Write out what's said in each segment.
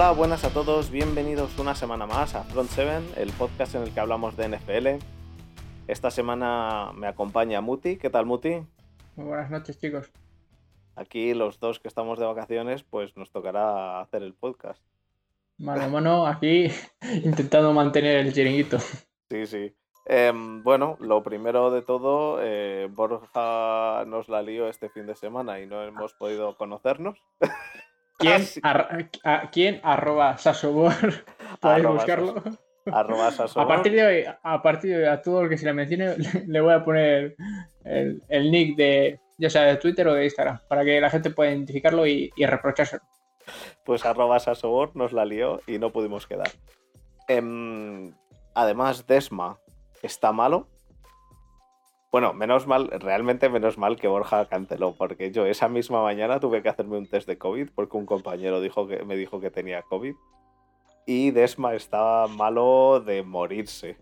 Hola, buenas a todos, bienvenidos una semana más a Front 7, el podcast en el que hablamos de NFL. Esta semana me acompaña Muti. ¿Qué tal, Muti? Muy buenas noches, chicos. Aquí los dos que estamos de vacaciones, pues nos tocará hacer el podcast. Mano a mano, aquí intentando mantener el chiringuito. Sí, sí. Em, bueno, lo primero de todo, eh, Borja nos la lió este fin de semana y no hemos podido conocernos. ¿Quién, a, ¿quién arroba Sasobor? Podéis buscarlo. Arroba A partir de hoy, a partir de hoy, a todo el que se le mencione, le voy a poner el, el nick de, ya sea de Twitter o de Instagram, para que la gente pueda identificarlo y, y reprochárselo. Pues arroba Sasobor nos la lió y no pudimos quedar. Em, además, Desma, está malo. Bueno, menos mal, realmente menos mal que Borja canceló, porque yo esa misma mañana tuve que hacerme un test de COVID porque un compañero dijo que, me dijo que tenía COVID. Y Desma estaba malo de morirse.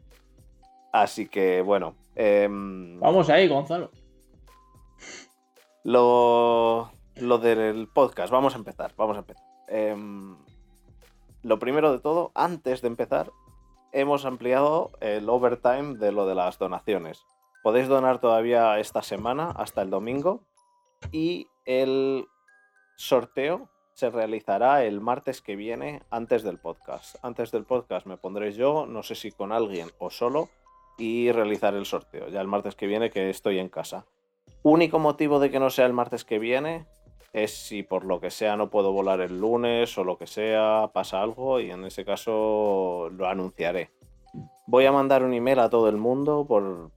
Así que bueno. Em, Vamos ahí, Gonzalo. Lo, lo del podcast, vamos a empezar, vamos a empezar. Em, lo primero de todo, antes de empezar, hemos ampliado el overtime de lo de las donaciones. Podéis donar todavía esta semana hasta el domingo y el sorteo se realizará el martes que viene antes del podcast. Antes del podcast me pondré yo, no sé si con alguien o solo, y realizar el sorteo. Ya el martes que viene que estoy en casa. Único motivo de que no sea el martes que viene es si por lo que sea no puedo volar el lunes o lo que sea, pasa algo y en ese caso lo anunciaré. Voy a mandar un email a todo el mundo por,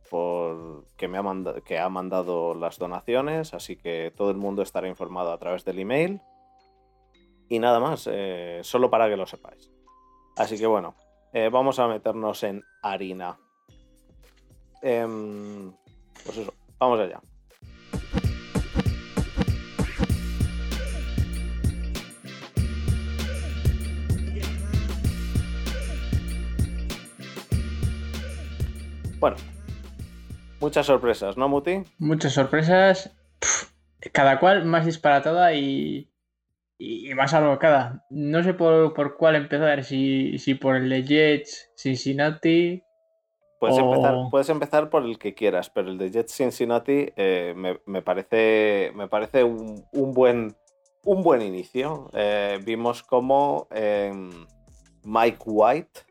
que, me ha que ha mandado las donaciones, así que todo el mundo estará informado a través del email. Y nada más, eh, solo para que lo sepáis. Así que bueno, eh, vamos a meternos en harina. Em, pues eso, vamos allá. Bueno, muchas sorpresas, ¿no, Muti? Muchas sorpresas. cada cual más disparatada y, y más alocada. No sé por, cuál empezar, si, si, por el de Jets, Cincinnati. Puedes, empezar, puedes empezar por el que quieras, pero el de Jets Cincinnati eh, me, parece, me parece un, buen, un buen inicio. Eh, vimos como em, Mike White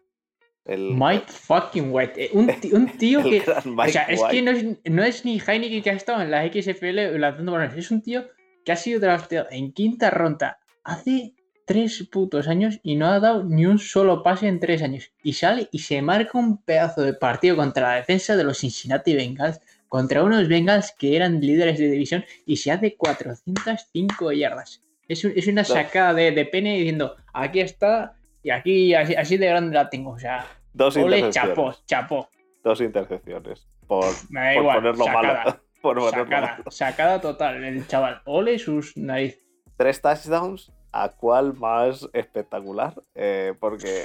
Mike fucking White. Eh, un, tío, un tío que. O sea, es que no es, no es, ni Heineken que ha estado en la XFL lanzando balones. Es un tío que ha sido drafteado en quinta ronda hace tres putos años y no ha dado ni un solo pase en tres años. Y sale y se marca un pedazo de partido contra la defensa de los Cincinnati Bengals. Contra unos Bengals que eran líderes de división y se hace 405 yardas. Es, es una sacada de, de pene diciendo: aquí está y aquí así, de grande la tengo. Sea, Dos ole, chapo, chapo. Dos intercepciones. Por, ponerlo malo. Por sacada, sacada total, el chaval. Ole sus narices. Tres touchdowns. ¿A cuál más espectacular? Eh, porque.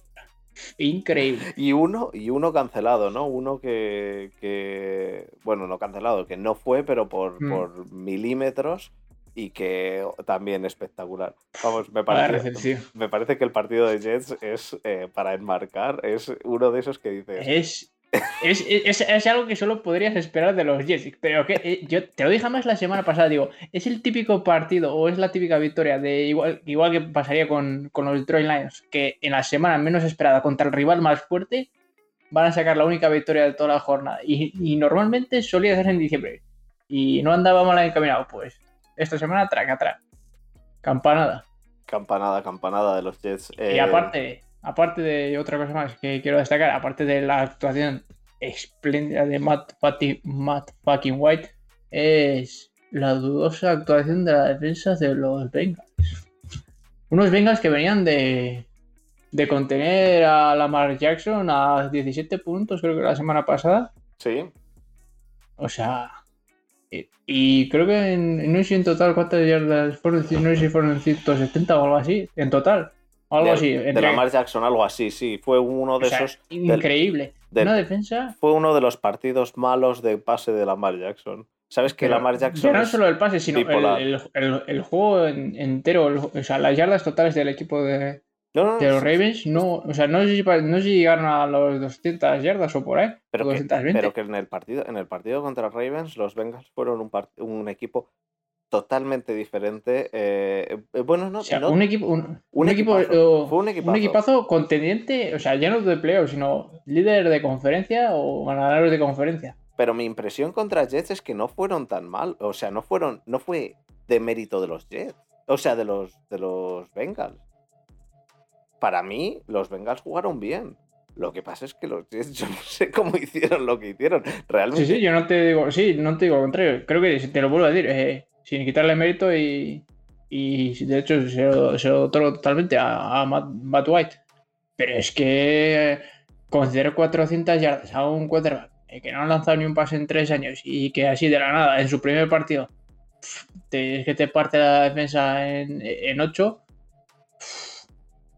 Increíble. Y uno, y uno cancelado, ¿no? Uno que, que, Bueno, no cancelado, que no fue, pero por, mm. por milímetros y que también espectacular. Vamos, me parece, me parece que el partido de Jets es eh, para enmarcar, es uno de esos que dices. Es, es, es, algo que solo podrías esperar de los Jets, pero que eh, yo te lo dije más la semana pasada, digo, es el típico partido o es la típica victoria de igual, igual que pasaría con, con los Detroit Lions, que en la semana menos esperada contra el rival más fuerte van a sacar la única victoria de toda la jornada y, y normalmente solía ser en diciembre y no andaba mal encaminado, pues esta semana track atrás. Campanada. Campanada, campanada de los Jets. Y eh, aparte, aparte de otra cosa más que quiero destacar, aparte de la actuación espléndida de Matt, Matt fucking White, es la dudosa actuación de la defensa de los Bengals. Unos Bengals que venían de, de contener a Lamar Jackson a 17 puntos, creo que la semana pasada. Sí. O sea, y creo que en, no sé en total cuántas yardas fueron, no sé si fueron 170 o algo así, en total. algo así. De Lamar Jackson, algo así, sí. Fue uno de esos. Increíble. Una defensa. Fue uno de los partidos malos de pase de Lamar Jackson. ¿Sabes que Lamar Jackson. No solo el pase, sino el, juego entero, o sea, las yardas totales del equipo de, de los Ravens, no, o sea, no sé, si, no llegaron a los 200 yardas o por ahí. Pero, que, pero que en el partido, en el partido contra Ravens, los Bengals fueron un, un equipo totalmente diferente. Eh, eh, bueno, no, un equipo, un, equipo, fue un equipazo. un equipazo contendiente, o sea, ya no de playoffs, sino líder de conferencia o ganadores de conferencia. Pero mi impresión contra Jets es que no fueron tan mal, o sea, no fueron, no fue de mérito de los Jets, o sea, de los de los Bengals para mí, los Bengals jugaron bien. Lo que pasa es que los Jets, yo no sé cómo hicieron lo que hicieron. Realmente. Sí, sí, yo no te digo, sí, no te digo lo contrario. Creo que te lo vuelvo a decir, eh, sin quitarle mérito y, y de hecho se lo, se otorgo totalmente a, Matt, White. Pero es que considero 400 yardas a un quarterback eh, que no ha lanzado ni un pase en tres años y que así de la nada, en su primer partido, te, es que te parte la defensa en, en 8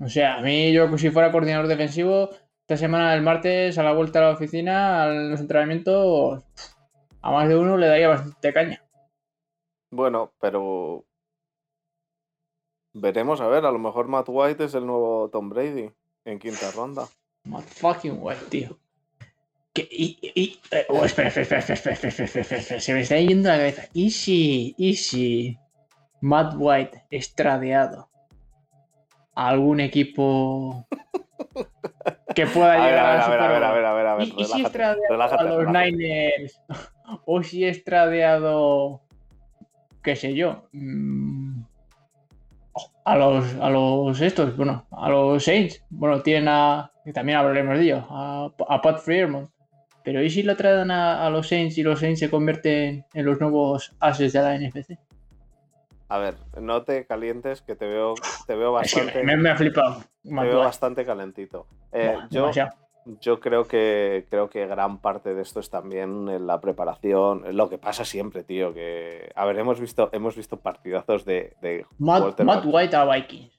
o sea, a mí yo si fuera coordinador defensivo, esta semana del martes a la vuelta a la oficina, a los entrenamientos, a más de uno le daría bastante caña. Bueno, pero veremos a ver, a lo mejor Matt White es el nuevo Tom Brady en quinta ronda. Matt fucking White, tío. y, y, oh, espera, espera, espera, espera, espera, espera, se me está yendo la cabeza. Easy, easy. Matt White estradeado algún equipo que pueda llegar a, ver, a, ver, a ver, a ver, a ver, ¿Y, si es tradeado a los Niners o si es tradeado qué sé yo mm, a los a los estos bueno a los Saints. Bueno tienen a también hablaremos de ello a, Pat Freeman pero ¿y si lo traen a, a, los Saints y los Saints se convierten en los nuevos ases de la NFC? A ver, no te calientes, que te veo, te veo bastante. me, ha flipado. Me veo bastante calentito. Eh, yo, yo creo que creo que gran parte de esto es también en la preparación. Lo que pasa siempre, tío. Que. A ver, hemos visto, hemos visto partidazos de. de Matt, White a Vikings.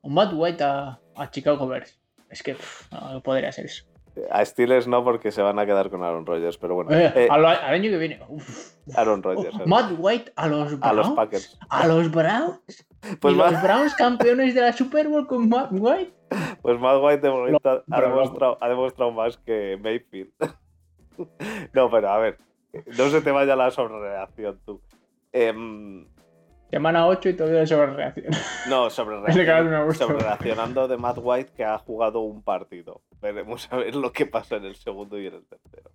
O Matt White a, Chicago Bears. Es que no podría ser eso. A Steelers no, porque se van a quedar con Aaron Rodgers, pero bueno. Eh, eh, al, año que viene. Aaron Rodgers. Matt White a los Browns. A los Packers. A los Browns. Pues los Browns campeones de la Super Bowl con Matt White. Pues Matt White ha, demostrado, ha demostrado más que Mayfield. no, pero a ver, no se te vaya la sobrereacción tú. Eh, Semana 8 y todavía sobre reacción. No, sobre, sobre reaccionando de Matt White que ha jugado un partido. Veremos a ver lo que pasa en el segundo y en el tercero.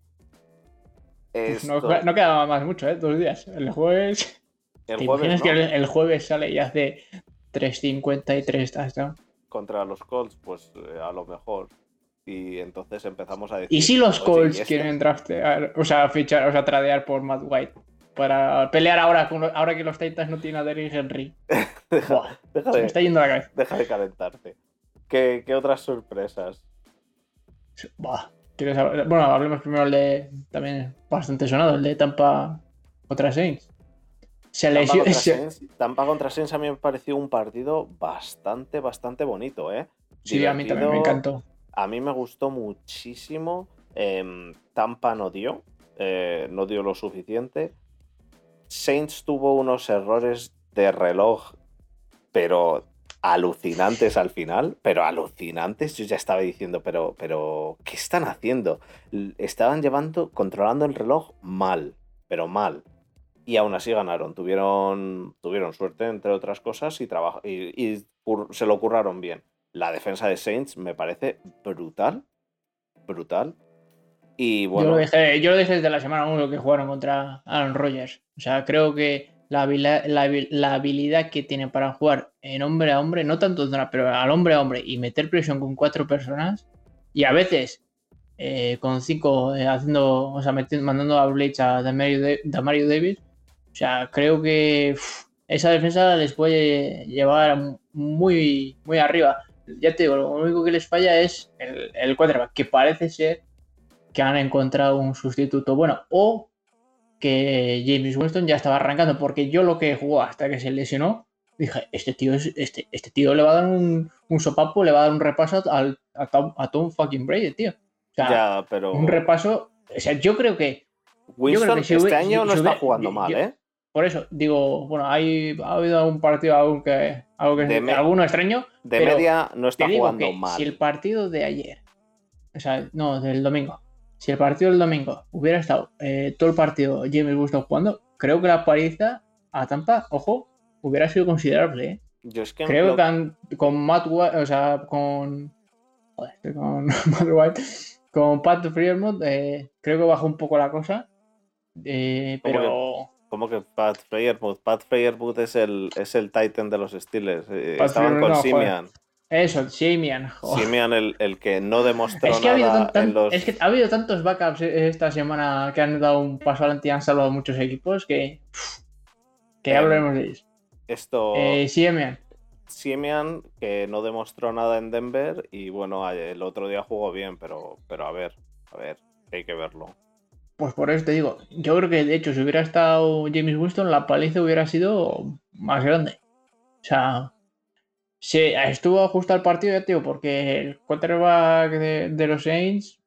No, no, queda más mucho, ¿eh? Dos días. El jueves. El jueves. que el, jueves sale y hace 3.53 touchdowns? Contra los Colts, pues eh, a lo mejor. Y entonces empezamos a decir. ¿Y si los Colts quieren draftear, o sea, fichar, o sea, tradear por Matt White? para pelear ahora, ahora que los Titans no tienen a Derrick Henry. deja, deja de, me está yendo la cabeza. Deja de calentarte. ¿Qué, qué otras sorpresas? Bueno, hablemos primero el de también bastante sonado, el de Tampa contra Saints. Se Tampa, contra Saints, Tampa contra Saints a mí me pareció un partido bastante, bastante bonito, ¿eh? Sí, a mí también me encantó. A mí me gustó muchísimo. Em, Tampa no dio, eh, no dio lo suficiente. Saints tuvo unos errores de reloj, pero alucinantes al final, pero alucinantes. Yo ya estaba diciendo, pero, pero, ¿qué están haciendo? Estaban llevando, controlando el reloj mal, pero mal. Y aún así ganaron. Tuvieron, tuvieron suerte, entre otras cosas, y, y, y se lo curraron bien. La defensa de Saints me parece brutal. Brutal. Y bueno. Yo lo dije, yo lo desde la semana 1 que jugaron contra Aaron Rodgers. O sea, creo que la, habilidad, que tiene para jugar en hombre a hombre, no tanto pero al hombre a hombre y meter presión con cuatro personas y a veces eh, con cinco eh, haciendo, o sea, mandando a Blades a Damario, Davis. O sea, creo que esa defensa les puede llevar muy, muy arriba. Ya te digo, lo único que les falla es el, el que parece ser que han encontrado un sustituto bueno o que James Winston ya estaba arrancando porque yo lo que jugó hasta que se lesionó dije este tío es, este, este tío le va a dar un, un sopapo le va a dar un repaso al, a, Tom, fucking Brady tío o sea, pero... un repaso o sea yo creo que Winston este año no está jugando mal, ¿eh? Por eso, digo, bueno, hay, ha habido algún partido algo que, algo que alguno extraño. De media no está jugando mal. Si el partido de ayer, o sea, no, del domingo, si el partido del domingo hubiera estado eh, todo el partido James Winston jugando, creo que la paliza a Tampa, ojo, hubiera sido considerable. ¿eh? Yo es que creo que con Matt White, o sea, con. Joder, con Matt White, con Pat Freermouth, eh, creo que bajó un poco la cosa. Eh, pero. ¿Cómo que Pat Freiermuth? Pat Freiermuth es el, es el Titan de los Steelers. Eh, estaban con Simian. Eso, Simian. Simian, el, el, que no demostró es que nada ha en los... Es que ha habido tantos backups esta semana que han dado un paso adelante y han salvado muchos equipos que... que em, hablaremos de ellos. Esto... Eh, Simian. Simian, que no demostró nada en Denver y bueno, el otro día jugó bien, pero, pero a ver, a ver, hay que verlo. Pues por eso te digo, yo creo que de hecho si hubiera estado James Winston, la paliza hubiera sido más grande. O sea, sí, estuvo justo al partido, ya tío, porque el quarterback de, los Saints.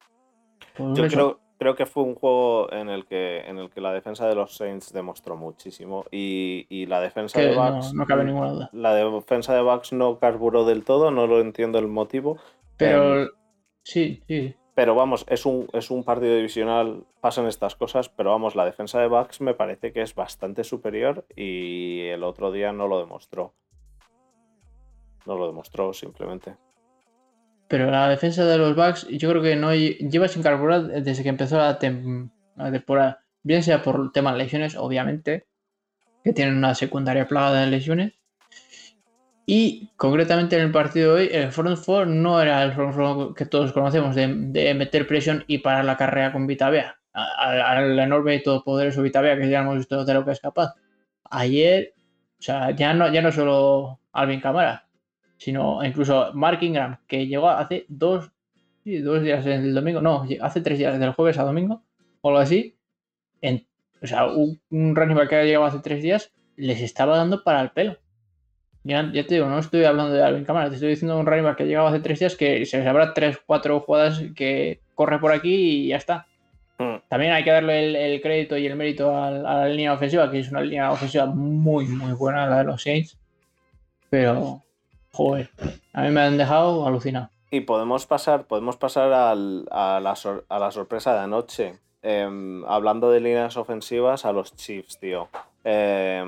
Pues yo creo, creo, que fue un juego en el que en el que la defensa de los Saints demostró muchísimo. Y, la defensa de Bucks. No, cabe ninguna duda. La defensa de Bucks no carburó del todo, no lo entiendo el motivo. Pero. Em, sí, sí. Pero vamos, es un, es un partido divisional, pasan estas cosas, pero vamos, la defensa de Bucks me parece que es bastante superior y el otro día no lo demostró. No lo demostró simplemente. Pero la defensa de los Bucks yo creo que no lleva sin carburar desde que empezó la, temporada. Bien sea por temas lesiones, obviamente, que tienen una secundaria plagada de lesiones, y concretamente en el partido de hoy, el front four no era el front four que todos conocemos de, meter presión y parar la carrera con Vitavea, al enorme y todopoderoso Vitavea que ya hemos visto de lo que es capaz. Ayer, o sea, ya no, ya no solo Alvin Camara, sino incluso Mark Ingram, que llegó hace dos, dos días el domingo, no, hace tres días, del jueves a domingo, o algo así. En, o sea, un, un running back que ha llegado hace tres días les estaba dando para el pelo. Ya, te digo, no estoy hablando de Alvin Cámara, te estoy diciendo un running que llegaba hace tres días que se habrá tres, cuatro jugadas que corre por aquí y ya está. Hmm. También hay que darle el, crédito y el mérito a, la línea ofensiva, que es una línea ofensiva muy, muy buena, la de los Saints. Pero, joder, a mí me han dejado alucinado. Y podemos pasar, podemos pasar a, la sorpresa de anoche. Em, hablando de líneas ofensivas, a los Chiefs, tío. Eh,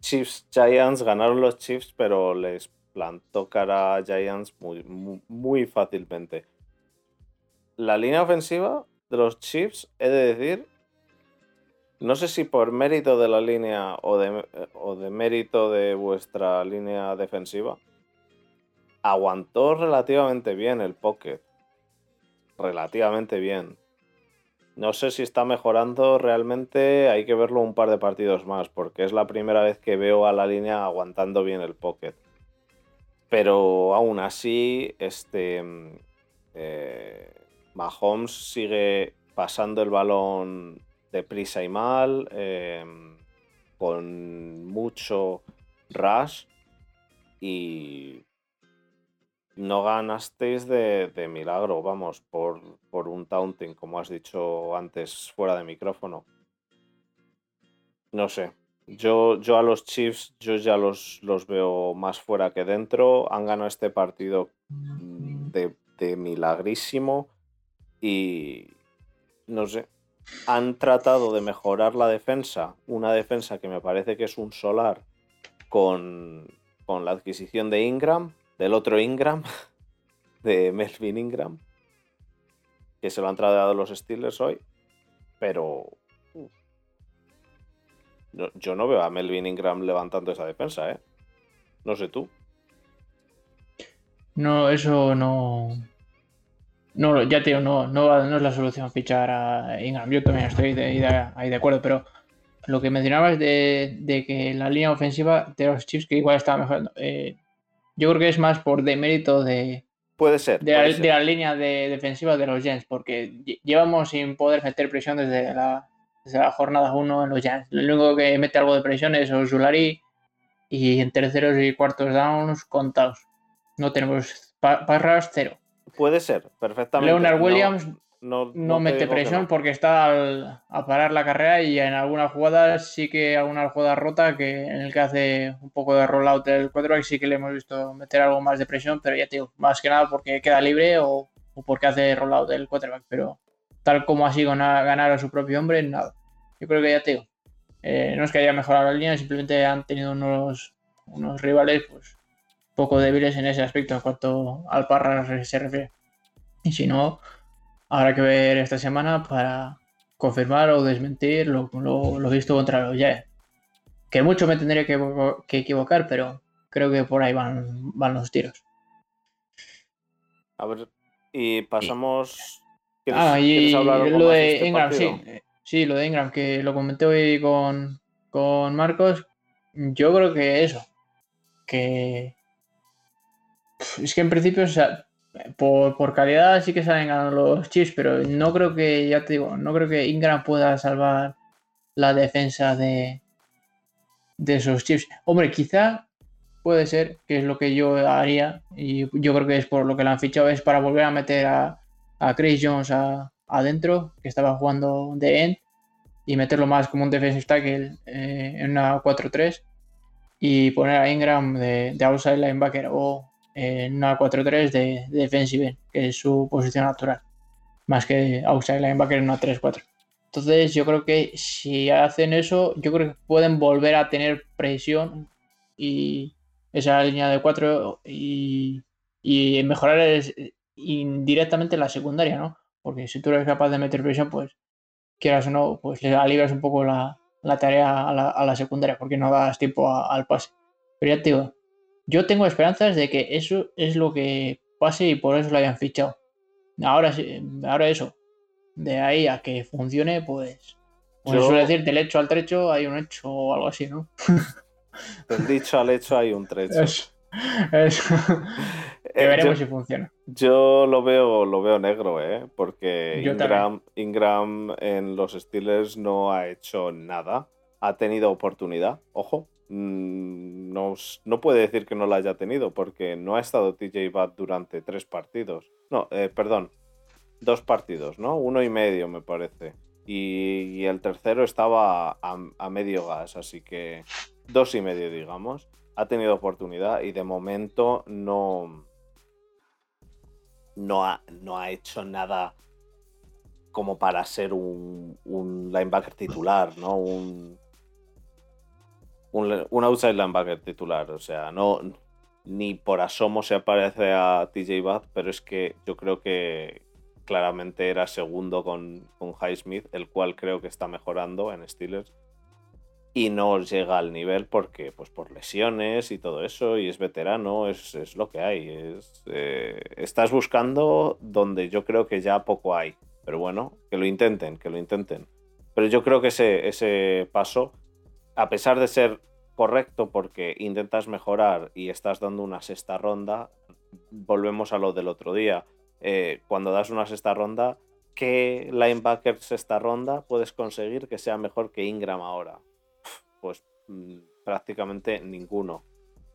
Chiefs Giants ganaron los Chiefs, pero les plantó cara a Giants muy, fácilmente. La línea ofensiva de los Chiefs, he de decir, no sé si por mérito de la línea o de mérito de vuestra línea defensiva, aguantó relativamente bien el pocket. Relativamente bien. No sé si está mejorando realmente, hay que verlo un par de partidos más, porque es la primera vez que veo a la línea aguantando bien el pocket. Pero aún así, este eh, Mahomes sigue pasando el balón deprisa y mal, em, con mucho rush y no ganasteis de, milagro, vamos, por, un taunting, como has dicho antes fuera de micrófono. No sé. Yo, a los Chiefs, yo ya los, veo más fuera que dentro. Han ganado este partido de, de milagrísimo. Y no sé. Han tratado de mejorar la defensa. Una defensa que me parece que es un solar con la adquisición de Ingram del otro Ingram, de Melvin Ingram, que se lo han trasladado los Steelers hoy, pero yo no veo a Melvin Ingram levantando esa defensa, ¿eh? No sé tú. No, eso no. No, ya te digo, no, no, es la solución fichar a Ingram. Yo también estoy ahí de, acuerdo, pero lo que mencionabas de, de, que la línea ofensiva de los Chiefs, que igual estaba mejorando, eh, yo creo que es más por demérito de. Puede ser. De, la, línea de defensiva de los Giants, porque llevamos sin poder meter presión desde la, la jornada 1 en los Giants. Lo único que mete algo de presión es Osulari y en terceros y cuartos downs contados. No tenemos parras cero. Puede ser, perfectamente. Leonard Williams No, no, mete presión porque está a parar la carrera y en algunas jugadas sí que alguna jugada rota que en el que hace un poco de rollout del quarterback sí que le hemos visto meter algo más de presión, pero ya te digo, más que nada porque queda libre o, porque hace rollout del quarterback, pero tal como así ganar a su propio hombre, nada. Yo creo que ya te digo, eh, no es que haya mejorado la línea, simplemente han tenido unos, unos rivales pues poco débiles en ese aspecto en cuanto al Parra se refiere. Y si no, habrá que ver esta semana para confirmar o desmentir lo, lo, visto contra los Jets. Que mucho me tendría que, equivocar, pero creo que por ahí van, van los tiros. A ver, y pasamos. ah, y lo de este Ingram, sí. Sí, lo de Ingram, que lo comenté hoy con, con Marcos. Yo creo que eso. Que. Es que en principio, o sea, por, calidad sí que salen ganando los Chiefs, pero no creo que, ya te digo, no creo que Ingram pueda salvar la defensa de, de esos Chiefs. Hombre, quizá puede ser, que es lo que yo haría, y yo creo que es por lo que le han fichado, es para volver a meter a, a Chris Jones adentro, que estaba jugando de end, y meterlo más como un defensive tackle eh, en una 4-3, y poner a Ingram de, de outside linebacker o en una 4-3 de, defensive, que es su posición natural, más que outside linebacker en una 3-4. Entonces yo creo que si hacen eso, yo creo que pueden volver a tener presión y esa línea de 4 y, mejorar indirectamente la secundaria, ¿no? Porque si tú eres capaz de meter presión, pues quieras o no, pues le alivas un poco la, tarea a la, secundaria, porque no das tiempo al pase. Pero ya te digo, yo tengo esperanzas de que eso es lo que pase y por eso lo hayan fichado. Ahora ahora eso. De ahí a que funcione, pues. Pues suele decir, del hecho al trecho hay un hecho o algo así, ¿no? Del dicho al hecho hay un trecho. Eso. eso. que veremos si funciona. Yo lo veo, lo veo negro, ¿eh? Porque Ingram, Ingram en los Steelers no ha hecho nada. Ha tenido oportunidad, ojo, no, no, puede decir que no la haya tenido porque no ha estado TJ Watt durante tres partidos. No, eh, perdón, dos partidos, ¿no? Uno y medio me parece. Y, el tercero estaba a, medio gas, así que dos y medio, digamos. Ha tenido oportunidad y de momento no, no, ha, no ha hecho nada como para ser un, un linebacker titular, ¿no? Un, un, outside linebacker titular. O sea, no ni por asomo se aparece a TJ Watt, pero es que yo creo que claramente era segundo con, con Highsmith, el cual creo que está mejorando en Steelers. Y no llega al nivel porque, pues por lesiones y todo eso, y es veterano, es, lo que hay. Es, eh, estás buscando donde yo creo que ya poco hay. Pero bueno, que lo intenten, que lo intenten. Pero yo creo que ese, ese paso a pesar de ser correcto porque intentas mejorar y estás dando una sexta ronda, volvemos a lo del otro día. Eh, cuando das una sexta ronda, ¿qué linebacker sexta ronda puedes conseguir que sea mejor que Ingram ahora? Pues mm, prácticamente ninguno.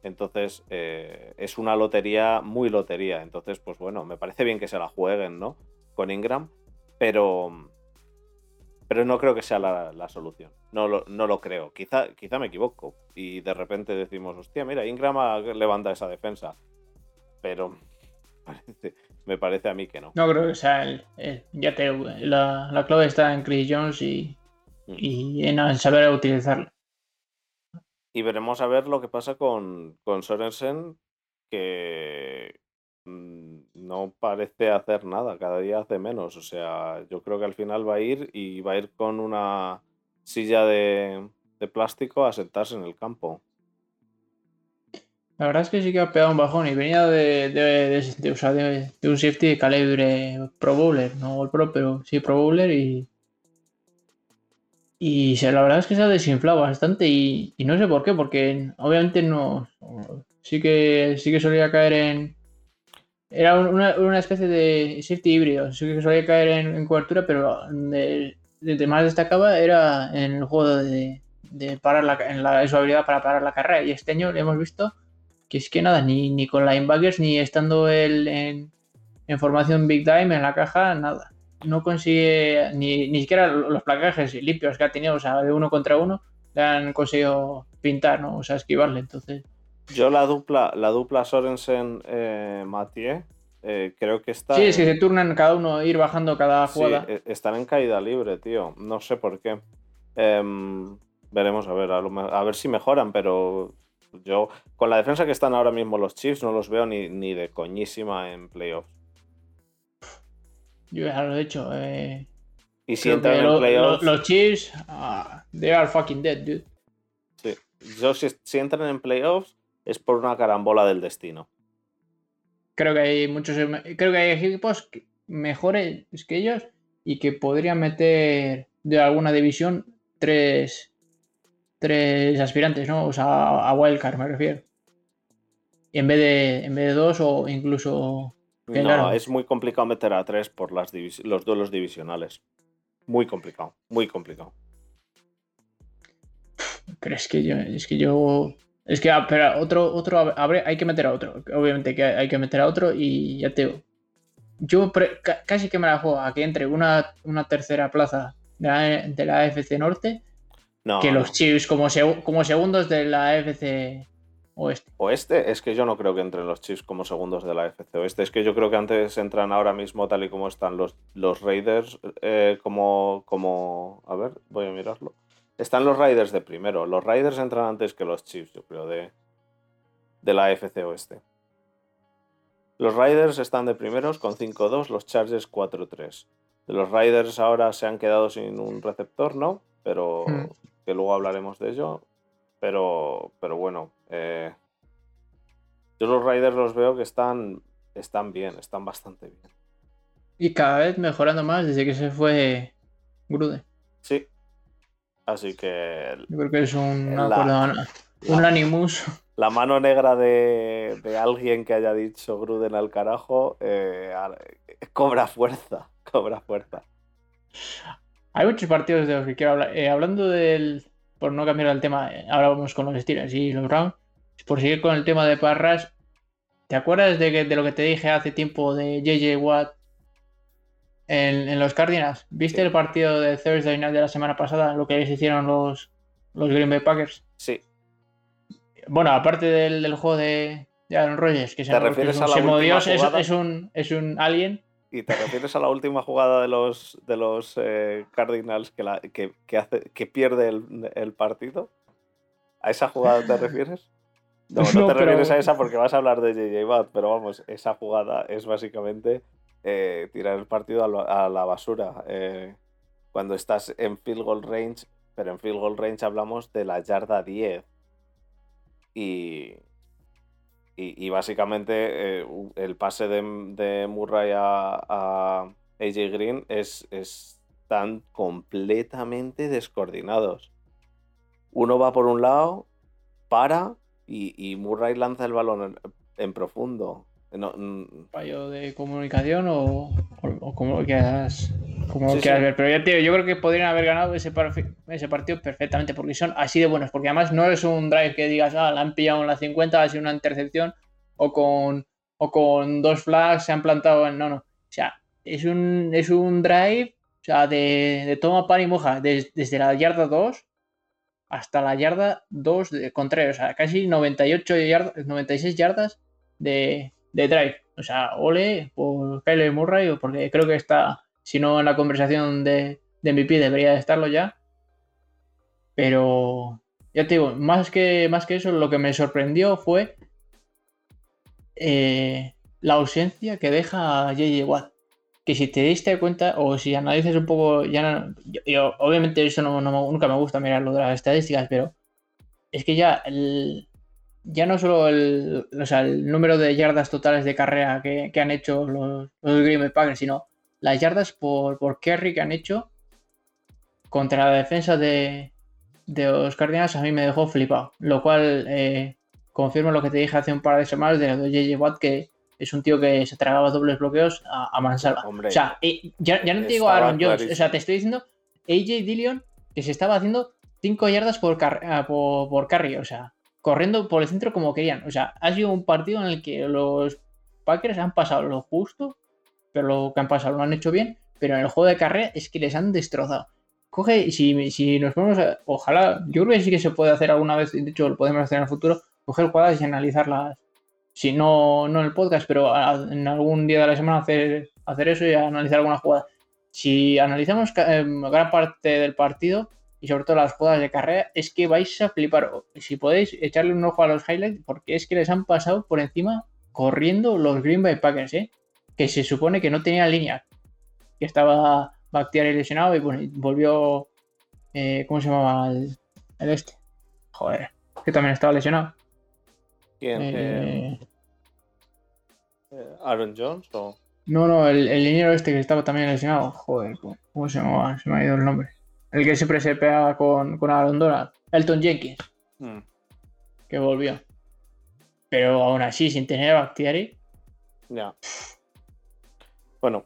Entonces eh, es una lotería, muy lotería. Entonces, pues bueno, me parece bien que se la jueguen, ¿no? Con Ingram, pero pero no creo que sea la, solución. No lo, no lo, creo. Quizá, quizá me equivoco. Y de repente decimos, hostia, mira, Ingram levanta esa defensa. Pero me parece a mí que no. No creo que sea ya te la, la, clave está en Chris Jones y, mm. y en saber utilizarlo. Y veremos a ver lo que pasa con, con Sorensen, que Mm, no parece hacer nada, cada día hace menos. O sea, yo creo que al final va a ir y va a ir con una silla de, plástico a sentarse en el campo. La verdad es que sí que ha pegado un bajón y venía de, de, un safety de calibre Pro Bowler, no el Pro, pero sí Pro Bowler y. Y la verdad es que se ha desinflado bastante y, no sé por qué, porque obviamente no. Sí que, sí que solía caer en, era una, especie de safety híbrido. Sí que solía caer en, cobertura, pero de, de, más destacaba era en el juego de, parar la, en, la, su habilidad para parar la carrera. Y este año le hemos visto que es que nada, ni, ni con linebackers, ni estando él en, formación Big Time en la caja, nada. no consigue ni, ni siquiera los placajes limpios que ha tenido, o sea, de uno contra uno, le han conseguido pintar, ¿no? O sea, esquivarle, entonces. Yo la dupla, la dupla Sorensen eh, Mathieu, eh, creo que está. Sí, es que se turnan cada uno, ir bajando cada jugada. Sí, e, están en caída libre, tío. No sé por qué. Em, veremos a ver, a, ver si mejoran, pero yo, con la defensa que están ahora mismo los Chiefs, no los veo ni, ni de coñísima en playoffs. Yo ya lo he hecho. Eh... Y si entran en playoffs. Los, Chiefs, uh, they are fucking dead, dude. Sí. Yo, si, si entran en playoffs, es por una carambola del destino. Creo que hay muchos. Creo que hay equipos mejores que ellos y que podrían meter de alguna división tres, tres aspirantes, ¿no? O sea, a Wildcard me refiero. En vez de, en vez de dos o incluso. No, es muy complicado meter a tres por las los duelos divisionales. Muy complicado, muy complicado. Pero es que yo, es que yo es que, ah, pero otro, otro, hay que meter a otro. Obviamente que hay que meter a otro y ya te digo. Yo casi que me la juego a que entre una, una tercera plaza de la, AFC Norte que los Chiefs como, como segundos de la AFC Oeste. Oeste, es que yo no creo que entren los Chiefs como segundos de la AFC Oeste. Es que yo creo que antes entran ahora mismo tal y como están los, los Raiders eh, como, como... A ver, voy a mirarlo. Están los Riders de primero. Los Riders entran antes que los Chiefs, yo creo, de, de la AFC Oeste. Los Riders están de primeros con 5-2, los Chargers 4-3. Los Riders ahora se han quedado sin un receptor, ¿no? Pero hmm. que luego hablaremos de ello. Pero, pero bueno, eh, yo los Riders los veo que están, están bien, están bastante bien. Y cada vez mejorando más desde que se fue Grude. Sí, Así que. Yo creo que es un, un animus. La mano negra de, alguien que haya dicho Gruden al carajo eh, cobra fuerza. Cobra fuerza. Hay muchos partidos de los que quiero hablar. Eh, hablando del. Por no cambiar el tema, eh, ahora vamos con los Steelers y los Browns. Por seguir con el tema de Parras, ¿te acuerdas de, de lo que te dije hace tiempo de JJ Watt en, los Cardinals. ¿Viste el partido de Thursday Night de la semana pasada? Lo que les hicieron los, los Green Bay Packers. Sí. Bueno, aparte del, juego de, Aaron Rodgers, que se, ¿Te refieres a la última Dios, es, un, es un alien. ¿Y te refieres a la última jugada de los, de los eh, Cardinals que, la, que, hace, que pierde el, partido? ¿A esa jugada te refieres? No, no, te refieres a esa porque vas a hablar de JJ Watt, pero vamos, esa jugada es básicamente eh, tirar el partido a, la basura. Eh, cuando estás en field goal range, pero en field goal range hablamos de la yarda 10. Y, y, básicamente eh, el pase de, Murray a, AJ Green es, están completamente descoordinados. Uno va por un lado, para y, Murray lanza el balón en profundo no, fallo de comunicación o, como lo quieras, como ver. Pero ya tío, yo creo que podrían haber ganado ese, ese partido perfectamente porque son así de buenos. Porque además no es un drive que digas, ah, la han pillado en la 50, ha sido una intercepción o con, o con dos flags se han plantado en. No, no. O sea, es un, es un drive o sea, de, toma pan y moja desde la yarda 2 hasta la yarda 2 de contrario. O sea, casi 98 yardas, 96 yardas de, de drive. O sea, ole por Kyler Murray, porque creo que está, si no en la conversación de, de MVP, debería de estarlo ya. Pero ya te digo, más que, más que eso, lo que me sorprendió fue eh, la ausencia que deja JJ Watt. Que si te diste cuenta, o si analices un poco, ya yo, obviamente eso no, nunca me gusta mirar lo de las estadísticas, pero es que ya el, ya no solo el, número de yardas totales de carrera que, han hecho los, los, Green Bay Packers, sino las yardas por, por carry que han hecho contra la defensa de, los Cardinals a mí me dejó flipado. Lo cual eh, confirma lo que te dije hace un par de semanas de JJ Watt, que es un tío que se tragaba dobles bloqueos a, a mansalva. o sea, eh, ya, no te digo Aaron Jones, o sea, te estoy diciendo AJ Dillon que se estaba haciendo 5 yardas por, ah, por, por carry, o sea, corriendo por el centro como querían. O sea, ha sido un partido en el que los Packers han pasado lo justo, pero lo que han pasado lo han hecho bien. pero en el juego de carrera es que les han destrozado. Coge, si, si nos ponemos, ojalá, yo creo que sí que se puede hacer alguna vez, de hecho lo podemos hacer en el futuro, coger jugadas y analizarlas. Si no, no en el podcast, pero en algún día de la semana hacer, hacer eso y analizar alguna jugada. Si analizamos em, gran parte del partido y sobre todo las jugadas de carrera, es que vais a flipar. Si podéis echarle un ojo a los highlights, porque es que les han pasado por encima corriendo los Green Bay Packers, ¿eh? que se supone que no tenía línea, que estaba Bactiari lesionado y volvió. Eh, ¿Cómo se llamaba el, este? Joder, que también estaba lesionado. ¿Quién? Eh, eh, ¿Aaron Jones o.? No, no, el, el liniero este que estaba también lesionado. Joder, ¿cómo se llamaba? Se me ha ido el nombre. El que siempre se pega con, con Aaron Donald. Elton Jenkins. Hmm. Que volvió. Pero aún así, sin tener a Bactiari. Ya. Bueno,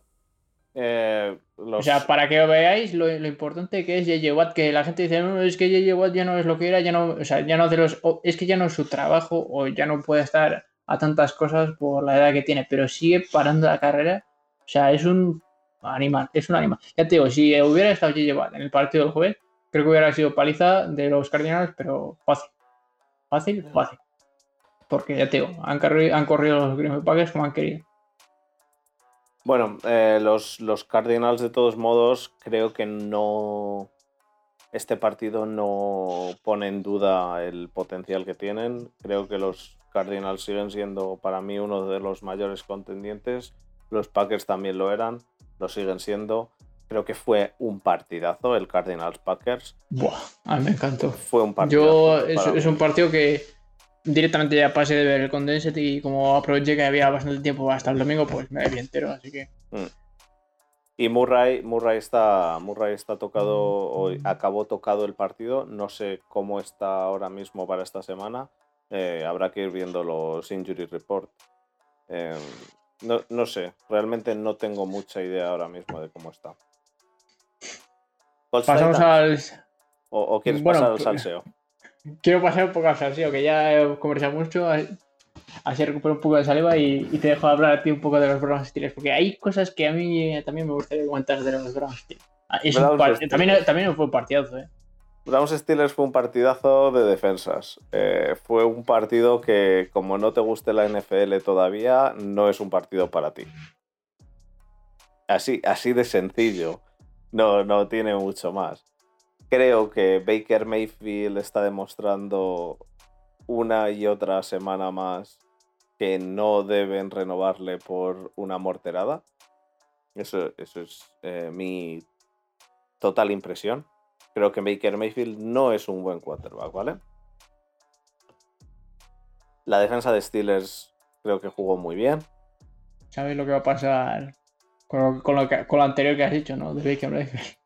eh, o sea, para que veáis lo, importante que es JJ Watt, que la gente dice, no, es que JJ Watt ya no es lo que era, ya no, o sea, ya no de los, es que ya no es su trabajo o ya no puede estar a tantas cosas por la edad que tiene, pero sigue parando la carrera. O sea, es un animal, es un animal. Ya te digo, si hubiera estado Watt en el partido del jueves, creo que hubiera sido paliza de los Cardinals, pero fácil. Fácil, fácil. Porque ya te digo, han, han corrido los Green Bay como han querido. Bueno, eh, los, Cardinals de todos modos creo que no... Este partido no pone en duda el potencial que tienen. Creo que los Cardinals siguen siendo para mí uno de los mayores contendientes. Los Packers también lo eran, lo siguen siendo. Creo que fue un partidazo el Cardinals Packers. Buah, a mí me encantó. Fue un partido. Yo, es un partido que directamente ya pasé de ver el Condensed y como aproveché que había bastante tiempo hasta el domingo, pues me vi entero, así que. Mm. Y Murray, Murray está, Murray está tocado, hoy acabó tocado el partido. No sé cómo está ahora mismo para esta semana. Eh, habrá que ir viendo los injury report. Em, no, sé, realmente no tengo mucha idea ahora mismo de cómo está. Pasamos al. ¿O, quieres pasar al salseo? quiero pasar un poco al salseo, que ya he conversado mucho, así recupero un poco de saliva y, te dejo hablar a ti un poco de los Browns Steelers, porque hay cosas que a mí también me gustaría comentar de los Steelers. Ah, también, también fue un partidazo, ¿eh? Browns Steelers fue un partidazo de defensas. Eh, fue un partido que, como no te guste la NFL todavía, no es un partido para ti. Así, así de sencillo. No, no tiene mucho más creo que Baker Mayfield está demostrando una y otra semana más que no deben renovarle por una morterada. Eso, eso es eh, mi total impresión. Creo que Baker Mayfield no es un buen quarterback, ¿vale? La defensa de Steelers creo que jugó muy bien. ¿Sabes lo que va a pasar con lo, con lo anterior que has dicho, ¿no? De Baker Mayfield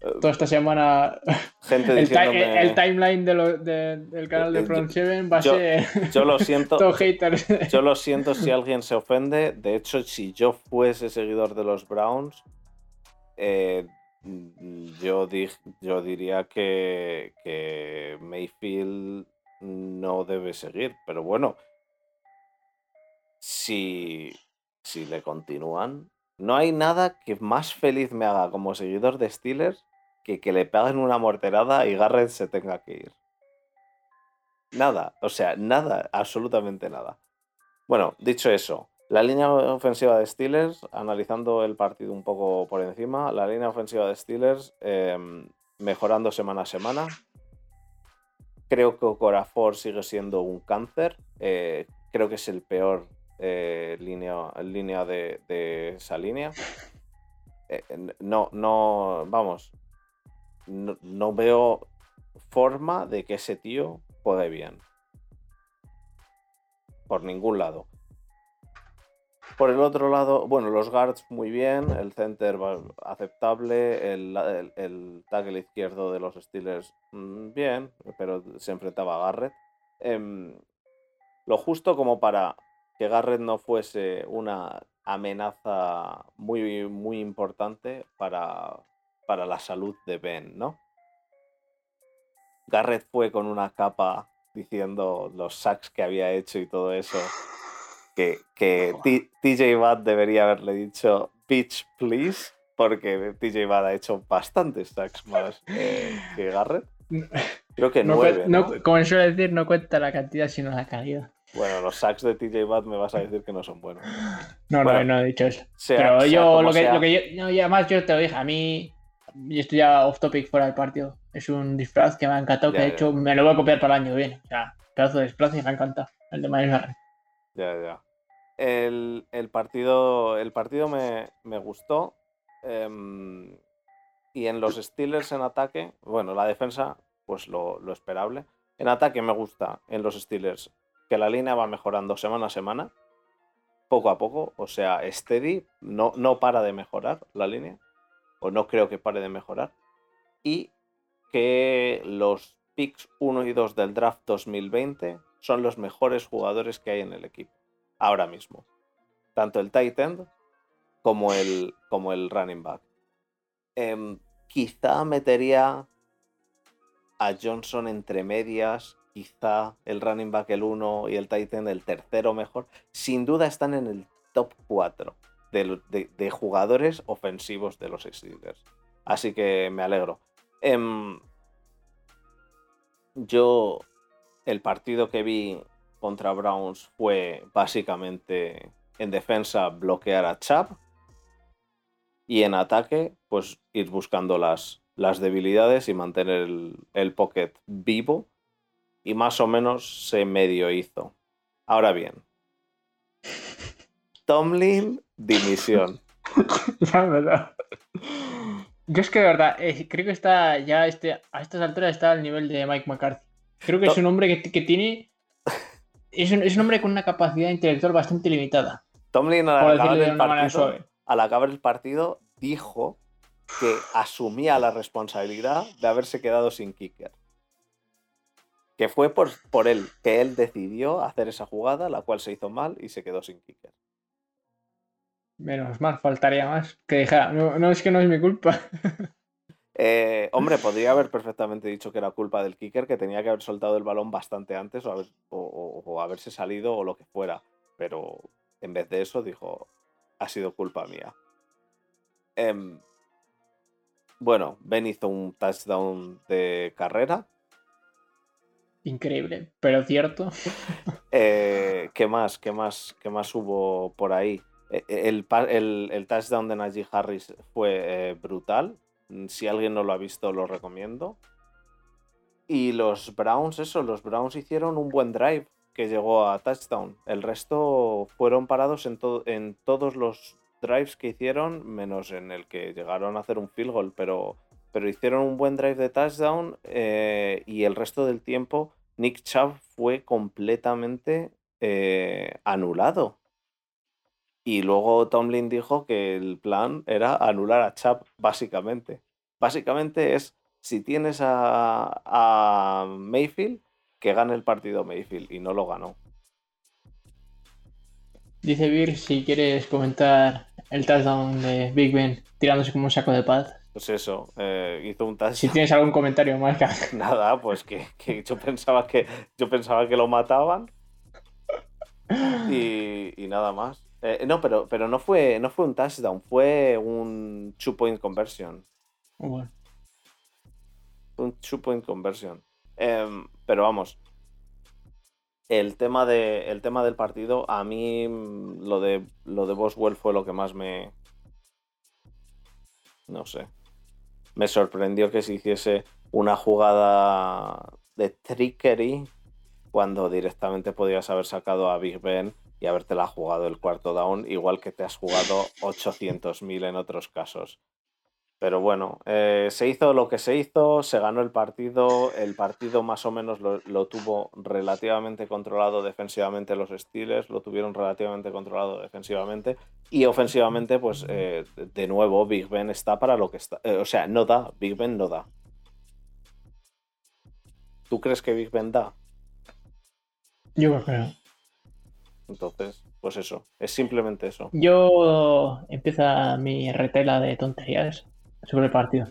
toda esta semana Gente el, timeline del canal de Front 7 va a ser yo lo siento yo lo siento si alguien se ofende de hecho si yo fuese seguidor de los Browns eh, yo, yo diría que, que Mayfield no debe seguir pero bueno si, si le continúan no hay nada que más feliz me haga como seguidor de Steelers que que le peguen una morterada y Garrett se tenga que ir. Nada, o sea, nada, absolutamente nada. Bueno, dicho eso, la línea ofensiva de Steelers, analizando el partido un poco por encima, la línea ofensiva de Steelers em, mejorando semana a semana. Creo que Corafor sigue siendo un cáncer. Eh, creo que es el peor eh, línea, línea de, esa línea. Eh, no, no, vamos, no, veo forma de que ese tío juegue bien. Por ningún lado. Por el otro lado, bueno, los guards muy bien, el center aceptable, el, tackle izquierdo de los Steelers mm, bien, pero se enfrentaba a Garrett. Em, lo justo como para que Garrett no fuese una amenaza muy, muy importante para, para la salud de Ben, ¿no? Garrett fue con una capa diciendo los sacks que había hecho y todo eso. Que, que TJ Watt debería haberle dicho bitch, please, porque TJ Watt ha hecho bastantes sacks más que Garrett. Creo que nueve. como suele decir, no cuenta la cantidad sino la calidad. Bueno, los sacks de TJ Watt me vas a decir que no son buenos. No, no, no he dicho eso. Pero yo, lo que, lo que, yo, no, y además yo te lo dije, a mí, y estoy ya off topic fuera del partido. Es un disfraz que me ha encantado, que de hecho me lo voy a copiar para el año bien. O sea, pedazo de disfraz y me ha encantado. El de Miles Garrett. Ya, ya. El, el, partido, el partido me, me gustó. Em, y en los Steelers en ataque, bueno, la defensa, pues lo, lo esperable. En ataque me gusta en los Steelers que la línea va mejorando semana a semana, poco a poco, o sea, steady, no, no para de mejorar la línea, o no creo que pare de mejorar, y que los picks 1 y 2 del draft 2020 son los mejores jugadores que hay en el equipo, ahora mismo. Tanto el tight end como el, como el running back. Em, quizá metería a Johnson entre medias quizá el running back el 1 y el Titan el tercero mejor, sin duda están en el top 4 de, jugadores ofensivos de los Steelers. Así que me alegro. Em, yo, el partido que vi contra Browns fue básicamente en defensa bloquear a Chap y en ataque, pues ir buscando las, las debilidades y mantener el, el pocket vivo y más o menos se medio hizo. Ahora bien, Tomlin, dimisión. La verdad. Yo es que de verdad, eh, creo que está ya este, a estas alturas está al nivel de Mike McCarthy. Creo que es un hombre que, tiene. Es un, es un, hombre con una capacidad intelectual bastante limitada. Tomlin al acabar, el partido, al acabar el partido dijo que asumía la responsabilidad de haberse quedado sin kicker que fue por, por él, que él decidió hacer esa jugada, la cual se hizo mal y se quedó sin kicker. Menos mal, faltaría más. Que dijera, no, es que no es mi culpa. Eh, hombre, podría haber perfectamente dicho que era culpa del kicker, que tenía que haber soltado el balón bastante antes o, o, haberse salido o lo que fuera. Pero en vez de eso dijo, ha sido culpa mía. Em, bueno, Ben hizo un touchdown de carrera, Increíble, pero cierto. Eh, ¿Qué más? ¿Qué más? ¿Qué más hubo por ahí? E, e, el, el, touchdown de Najee Harris fue eh, brutal. Mm, si alguien no lo ha visto, lo recomiendo. Y los Browns, eso, los Browns hicieron un buen drive que llegó a touchdown. El resto fueron parados en, en todos los drives que hicieron, menos en el que llegaron a hacer un field goal, pero pero hicieron un buen drive de touchdown eh, y el resto del tiempo Nick Chubb fue completamente eh, anulado. Y luego Tomlin dijo que el plan era anular a Chubb, básicamente. Básicamente es, si tienes a, a Mayfield, que gane el partido Mayfield, y no lo ganó. Dice Vir si quieres comentar el touchdown de Big Ben tirándose como un saco de paz. Pues eso, eh, hizo un touchdown. Si tienes algún comentario más Nada, pues que, yo pensaba que yo pensaba que lo mataban. Y, nada más. Eh, no, pero, pero no fue, no fue un touchdown, fue un two point conversion. Un two point conversion. Em, pero vamos. El tema, de, el tema del partido, a mí lo de, lo de Boswell fue lo que más me. No sé me sorprendió que se hiciese una jugada de trickery cuando directamente podías haber sacado a Big Ben y habértela jugado el cuarto down, igual que te has jugado 800.000 en otros casos. Pero bueno, eh, se hizo lo que se hizo, se ganó el partido, el partido más o menos lo, tuvo relativamente controlado defensivamente los Steelers, lo tuvieron relativamente controlado defensivamente y ofensivamente, pues eh, de nuevo Big Ben está para lo que está, eh, o sea, no da, Big Ben no da. ¿Tú crees que Big Ben da? Yo creo. Entonces, pues eso, es simplemente eso. Yo empieza mi retela de tonterías sobre el partido.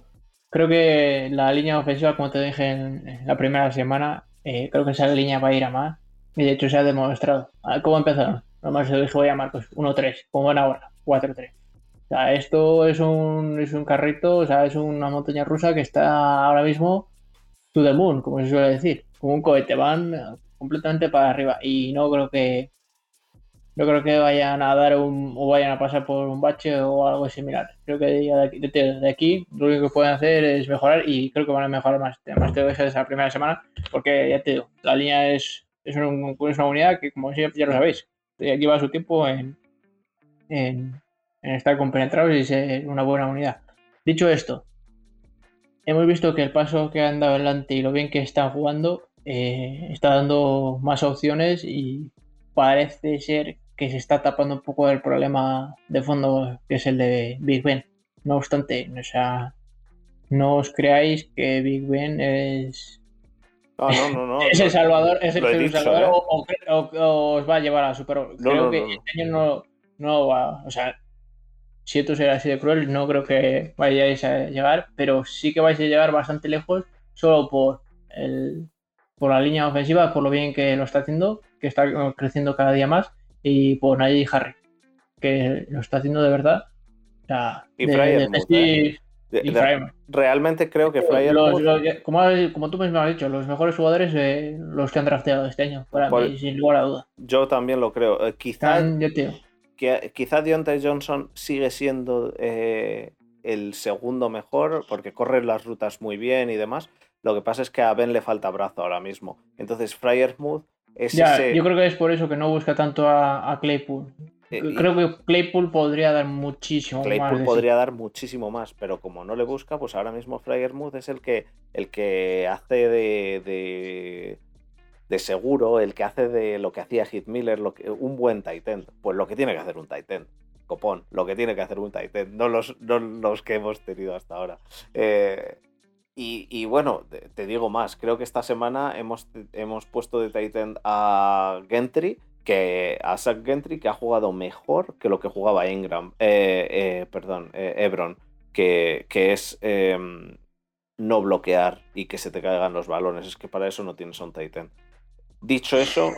Creo que la línea ofensiva, como te dije en, la primera semana, eh, creo que esa línea va a ir a más. Y de hecho se ha demostrado. ¿Cómo empezaron? Normal se lo dije, voy a llamar pues 1-3, como van ahora, 4-3. sea, esto es un, es un carrito, o sea, es una montaña rusa que está ahora mismo to the moon, como se suele decir. Como un cohete, van completamente para arriba. Y no creo que no creo que vayan a dar un o vayan a pasar por un bache o algo similar. Creo que de aquí, lo único que pueden hacer es mejorar y creo que van a mejorar más, más de esa primera semana porque ya te digo, la línea es, es, una unidad que como ya lo sabéis, lleva su tiempo en, en, estar compenetrados y ser una buena unidad. Dicho esto, hemos visto que el paso que han dado adelante y lo bien que están jugando eh, está dando más opciones y parece ser que se está tapando un poco el problema de fondo que es el de Big Ben. No obstante, o sea, no os creáis que Big Ben es. No, no, no, es el Salvador, es el Salvador ¿eh? o, os va a llevar a Super Creo que este año no, no va. O sea, si esto será así de cruel, no creo que vayáis a llegar, pero sí que vais a llegar bastante lejos solo por el por la línea ofensiva, por lo bien que lo está haciendo, que está creciendo cada día más y por Najee Harry, que lo está haciendo de verdad. y Fryer. ¿eh? Realmente creo que Fryer. como, como, tú mismo has dicho, los mejores jugadores eh, los que han drafteado este año, para mí, sin lugar a duda. Yo también lo creo. Eh, quizá, que, quizá Deontay Johnson sigue siendo el segundo mejor porque corre las rutas muy bien y demás. Lo que pasa es que a Ben le falta brazo ahora mismo. Entonces, Fryer Smooth yo creo que es por eso que no busca tanto a, Claypool. Eh, creo que Claypool podría dar muchísimo más. Claypool podría dar muchísimo más, pero como no le busca, pues ahora mismo Fryermuth es el que, el que hace de, de, seguro, el que hace de lo que hacía Hit Miller, lo que, un buen Titan. Pues lo que tiene que hacer un Titan. Copón, lo que tiene que hacer un Titan, no los, no los que hemos tenido hasta ahora. Eh, y, bueno, te, digo más, creo que esta semana hemos, hemos puesto de Titan a Gentry, que a Zach Gentry, que ha jugado mejor que lo que jugaba Ingram, eh, eh, perdón, eh, Ebron, que, es em, no bloquear y que se te caigan los balones. Es que para eso no tienes un Titan. Dicho eso,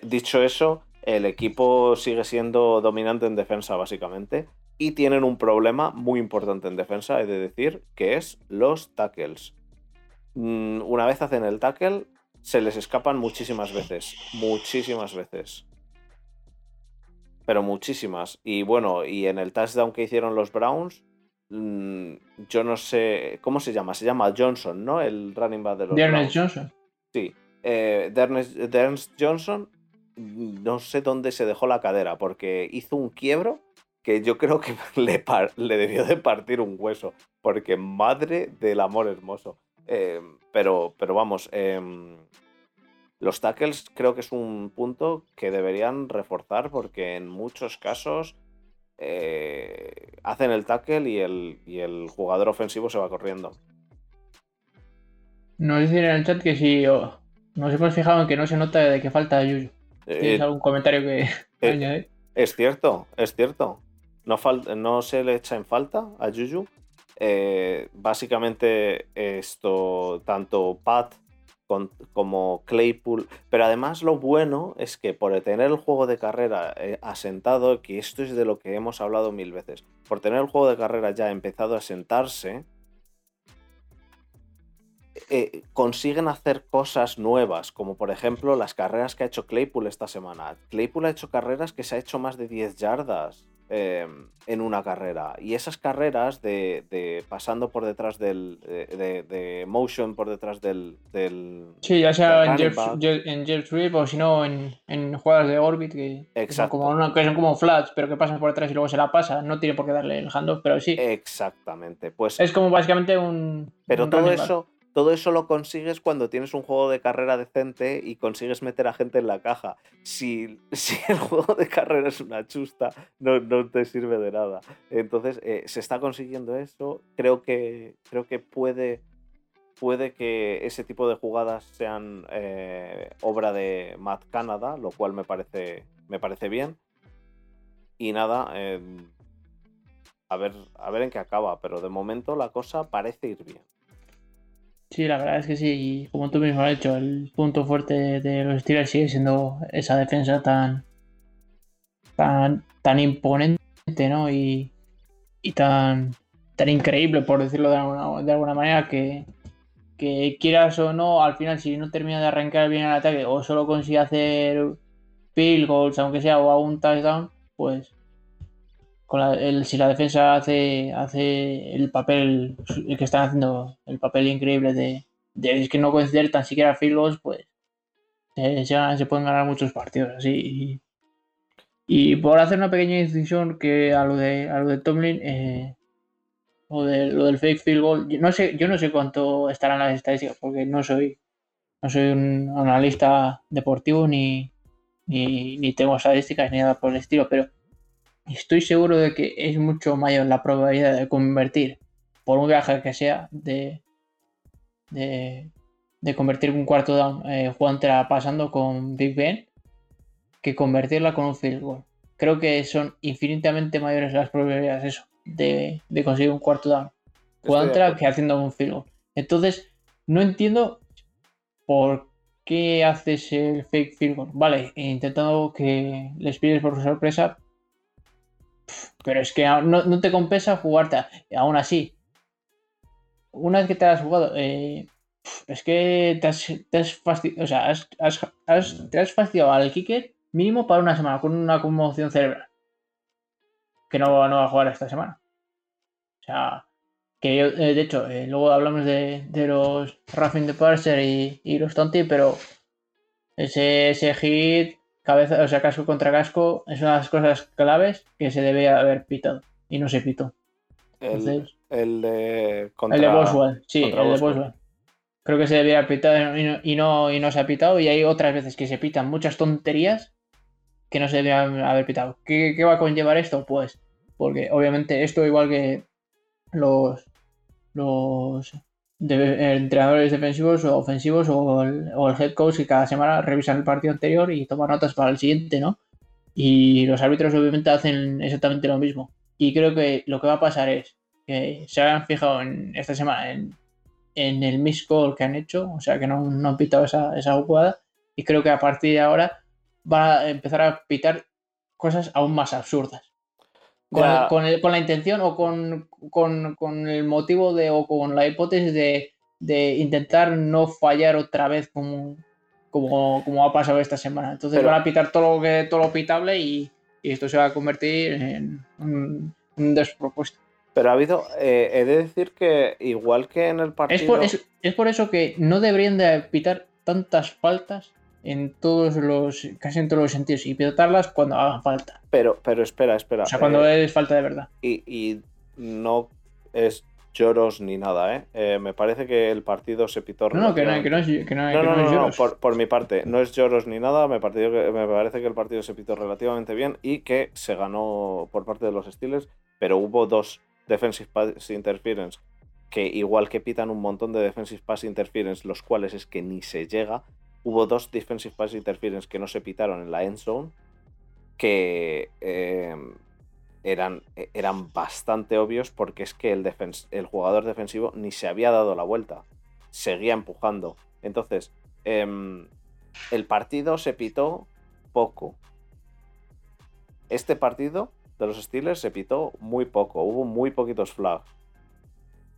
dicho eso, el equipo sigue siendo dominante en defensa, básicamente y tienen un problema muy importante en defensa, he de decir, que es los tackles. Mm, una vez hacen el tackle, se les escapan muchísimas veces, muchísimas veces. Pero muchísimas. Y bueno, y en el touchdown que hicieron los Browns, mm, yo no sé, ¿cómo se llama? Se llama Johnson, ¿no? El running back de los Browns. Johnson. Sí. Eh, Johnson, mm, no sé dónde se dejó la cadera, porque hizo un quiebro que yo creo que le, le debió de partir un hueso, porque madre del amor hermoso. Em, pero, pero vamos, em, los tackles creo que es un punto que deberían reforzar porque en muchos casos eh, hacen el tackle y el, el, jugador ofensivo se va corriendo. Nos dicen en el chat que si nos hemos fijado en que no se nota de que falta Yuyu. ¿Tienes eh, algún comentario que eh, Es cierto, es cierto no, no se le echa en falta a Juju. Eh, básicamente esto, tanto Pat como Claypool, pero además lo bueno es que por tener el juego de carrera eh, asentado, que esto es de lo que hemos hablado mil veces, por tener el juego de carrera ya empezado a sentarse, eh, consiguen hacer cosas nuevas, como por ejemplo las carreras que ha hecho Claypool esta semana. Claypool ha hecho carreras que se ha hecho más de 10 yardas. Em, en una carrera. Y esas carreras de, pasando por detrás del. De, motion por detrás del. sí, ya sea en, Jeff, en o si no en, en, jugadas de Orbit que, son como que son como flats, pero que pasan por detrás y luego se la pasa. No tiene por qué darle el handoff, pero sí. Exactamente. Pues. Es como básicamente un. Pero todo eso. Todo eso lo consigues cuando tienes un juego de carrera decente y consigues meter a gente en la caja. Si, el juego de carrera es una chusta, no, no te sirve de nada. Entonces, eh, se está consiguiendo eso. Creo que, creo que puede, puede que ese tipo de jugadas sean eh, obra de Matt Canada, lo cual me parece, me parece bien. Y nada, em, a, ver, a ver en qué acaba, pero de momento la cosa parece ir bien. Sí, la verdad es que sí, y como tú mismo has dicho, el punto fuerte de los Steelers sigue siendo esa defensa tan, tan, tan imponente, ¿no? Y, y tan, tan increíble, por decirlo de alguna, de alguna manera, que, que quieras o no, al final, si no termina de arrancar bien el ataque o solo consigue hacer field goals, aunque sea, o a un touchdown, pues si la defensa hace, hace el papel el que están haciendo, el papel increíble de, de que no conceder tan siquiera field goals, pues se, pueden ganar muchos partidos así. Y, por hacer una pequeña incisión que a lo de, a lo de Tomlin, eh, o de lo del fake field goal, yo no sé, yo no sé cuánto estarán las estadísticas, porque no soy, no soy un analista deportivo ni, ni, ni tengo estadísticas ni nada por el estilo, pero estoy seguro de que es mucho mayor la probabilidad de convertir, por un viaje que sea, de, de, de convertir un cuarto down eh, pasando con Big Ben que convertirla con un field goal. Creo que son infinitamente mayores las probabilidades eso, de, conseguir un cuarto down. Juantera que haciendo un field goal. Entonces, no entiendo por qué haces el fake field goal. Vale, intentando que les pides por sorpresa. Pero es que no, te compensa jugarte. Aún así, una vez que te has jugado, eh, es que te has, te fastidiado, o sea, te has fastidiado al kicker mínimo para una semana con una conmoción cerebral. Que no, no va a jugar esta semana. O sea, que yo, eh, de hecho, eh, luego hablamos de, los Raffin de Parser y, los Tonti, pero ese, ese hit, cabeza, o sea, casco contra casco, es una de las cosas claves que se debe haber pitado. Y no se pitó. el, el de contra, el de Boswell, sí, el de Boswell creo que se debía haber pitado y no, y no, se ha pitado. Y hay otras veces que se pitan muchas tonterías que no se debían haber pitado. ¿Qué, va a conllevar esto? Pues porque obviamente esto igual que los, los entrenadores defensivos o ofensivos o el, head coach que cada semana revisan el partido anterior y toman notas para el siguiente, ¿no? Y los árbitros obviamente hacen exactamente lo mismo. Y creo que lo que va a pasar es que se han fijado en esta semana en en el miss call que han hecho, o sea que no, han pitado esa, esa jugada y creo que a partir de ahora va a empezar a pitar cosas aún más absurdas. Con, la intención o con, el motivo de o con la hipótesis de, intentar no fallar otra vez como, como, ha pasado esta semana. Entonces van a pitar todo lo, que, todo lo pitable y, esto se va a convertir en un, un despropósito. Pero ha habido, eh, he de decir que igual que en el partido... Es por, eso que no deberían de pitar tantas faltas en todos los, casi en todos los sentidos, y pitarlas cuando hagan falta. Pero, pero espera, espera. O sea, cuando eh, es falta de verdad. Y, no es lloros ni nada, ¿eh? ¿eh? Me parece que el partido se pitó. No, no, que no, que no es, que no, no, no, no, por, por, mi parte, no es lloros ni nada. Me, me parece que el partido se pitó relativamente bien y que se ganó por parte de los Steelers, pero hubo dos Defensive Pass Interference, que igual que pitan un montón de Defensive Pass Interference, los cuales es que ni se llega, hubo dos Defensive Pass Interference que no se pitaron en la end zone, que em, eran, eran bastante obvios porque es que el, el jugador defensivo ni se había dado la vuelta, seguía empujando. Entonces, em, el partido se pitó poco. Este partido de los Steelers se pitó muy poco, hubo muy poquitos flags.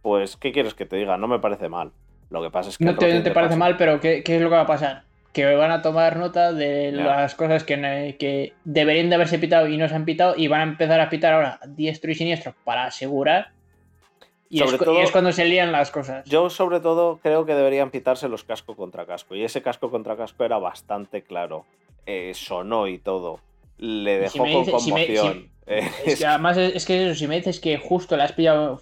Pues, ¿qué quieres que te diga? No me parece mal. Lo que pasa es que. No te, parece mal, pero ¿qué, es lo que va a pasar? Que van a tomar nota de las cosas que, que, deberían de haberse pitado y no se han pitado y van a empezar a pitar ahora diestro y siniestro para asegurar. Y, es, cuando se lían las cosas. Yo, sobre todo, creo que deberían pitarse los casco contra casco. Y ese casco contra casco era bastante claro. Eh, sonó y todo. Le dejó con conmoción. Es que además es que si me dices que justo la has pillado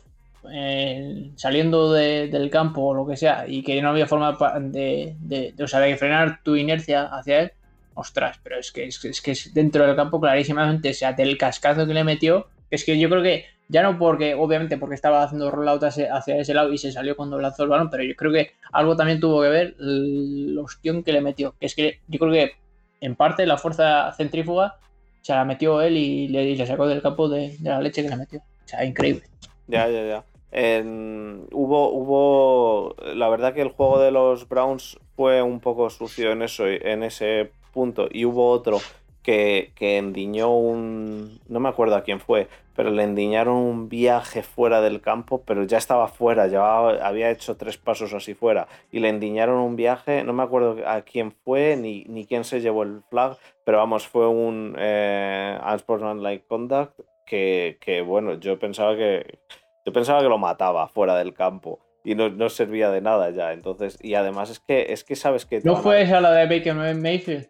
eh, saliendo del campo o lo que sea y que no había forma de, de, de, frenar tu inercia hacia él, ostras, pero es que es, que es dentro del campo clarísimamente, o sea, del cascazo que le metió, es que yo creo que ya no porque, obviamente, porque estaba haciendo rollout hacia, ese lado y se salió cuando lanzó el balón, pero yo creo que algo también tuvo que ver la opción que le metió, que es que yo creo que en parte la fuerza centrífuga se la metió él y le, sacó del campo de, la leche que le metió. O sea, increíble. Ya, ya, ya. Hubo, hubo. La verdad que el juego de los Browns fue un poco sucio en eso, en ese punto. Y hubo otro que, que endiñó un... No me acuerdo a quién fue, pero le endiñaron un viaje fuera del campo, pero ya estaba fuera, ya había hecho tres pasos así fuera, y le endiñaron un viaje, no me acuerdo a quién fue, ni, ni quién se llevó el flag, pero vamos, fue un eh, Unsportsmanlike Conduct que, que, bueno, yo pensaba que, yo pensaba que lo mataba fuera del campo y no, servía de nada ya. Entonces, y además es que, es que sabes que. ¿No fue esa la de Baker Mayfield?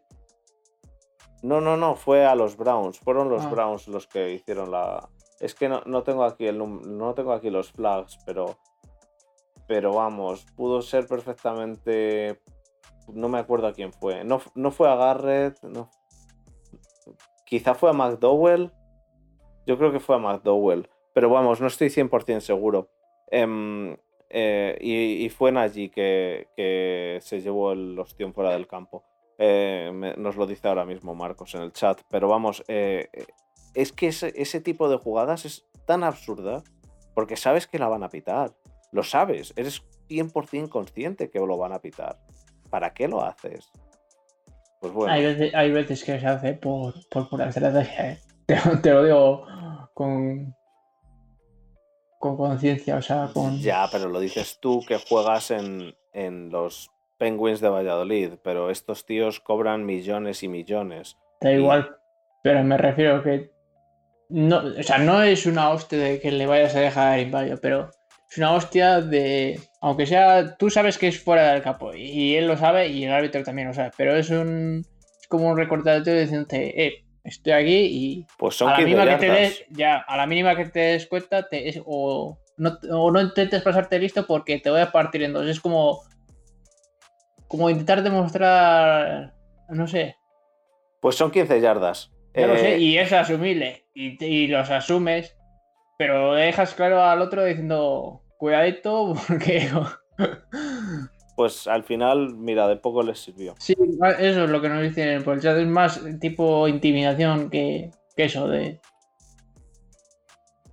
No, no, no, fue a los Browns. Fueron los ah. Browns los que hicieron la. Es que no, tengo aquí el no tengo aquí los flags, pero. Pero vamos, pudo ser perfectamente. No me acuerdo a quién fue. No, no fue a Garrett. No. Quizá fue a McDowell. Yo creo que fue a McDowell. Pero vamos, no estoy 100% seguro. Em, eh, y, fue allí que, que, se llevó el ostión fuera del campo. Eh, nos lo dice ahora mismo Marcos en el chat. Pero vamos, eh, es que ese, tipo de jugadas es tan absurda porque sabes que la van a pitar. Lo sabes, eres 100% consciente que lo van a pitar. ¿Para qué lo haces? Pues bueno. Hay veces, que se hace por, por pura estrategia. te lo digo con, con conciencia, o sea, con... Ya, pero lo dices tú que juegas en, en los Penguins de Valladolid, pero estos tíos cobran millones y millones. Da igual, pero me refiero que... No, o sea, no es una hostia de que le vayas a dejar inválido, pero es una hostia de... Aunque sea, tú sabes que es fuera del campo y él lo sabe y el árbitro también lo sabe, pero es un... Es como un recordatorio diciéndote, eh, estoy aquí y pues son a la mínima que te des, ya, a la mínima que te des cuenta, te, o, no, o no intentes pasarte listo porque te voy a partir en dos. Es como, como intentar demostrar, no sé. Pues son 15 yardas. Ya lo sé, eh, y es asumible, y, y los asumes, pero dejas claro al otro diciendo, cuidadito, porque pues al final, mira, de poco les sirvió. Sí, eso es lo que nos dicen por el chat. Es más tipo intimidación que, eso de.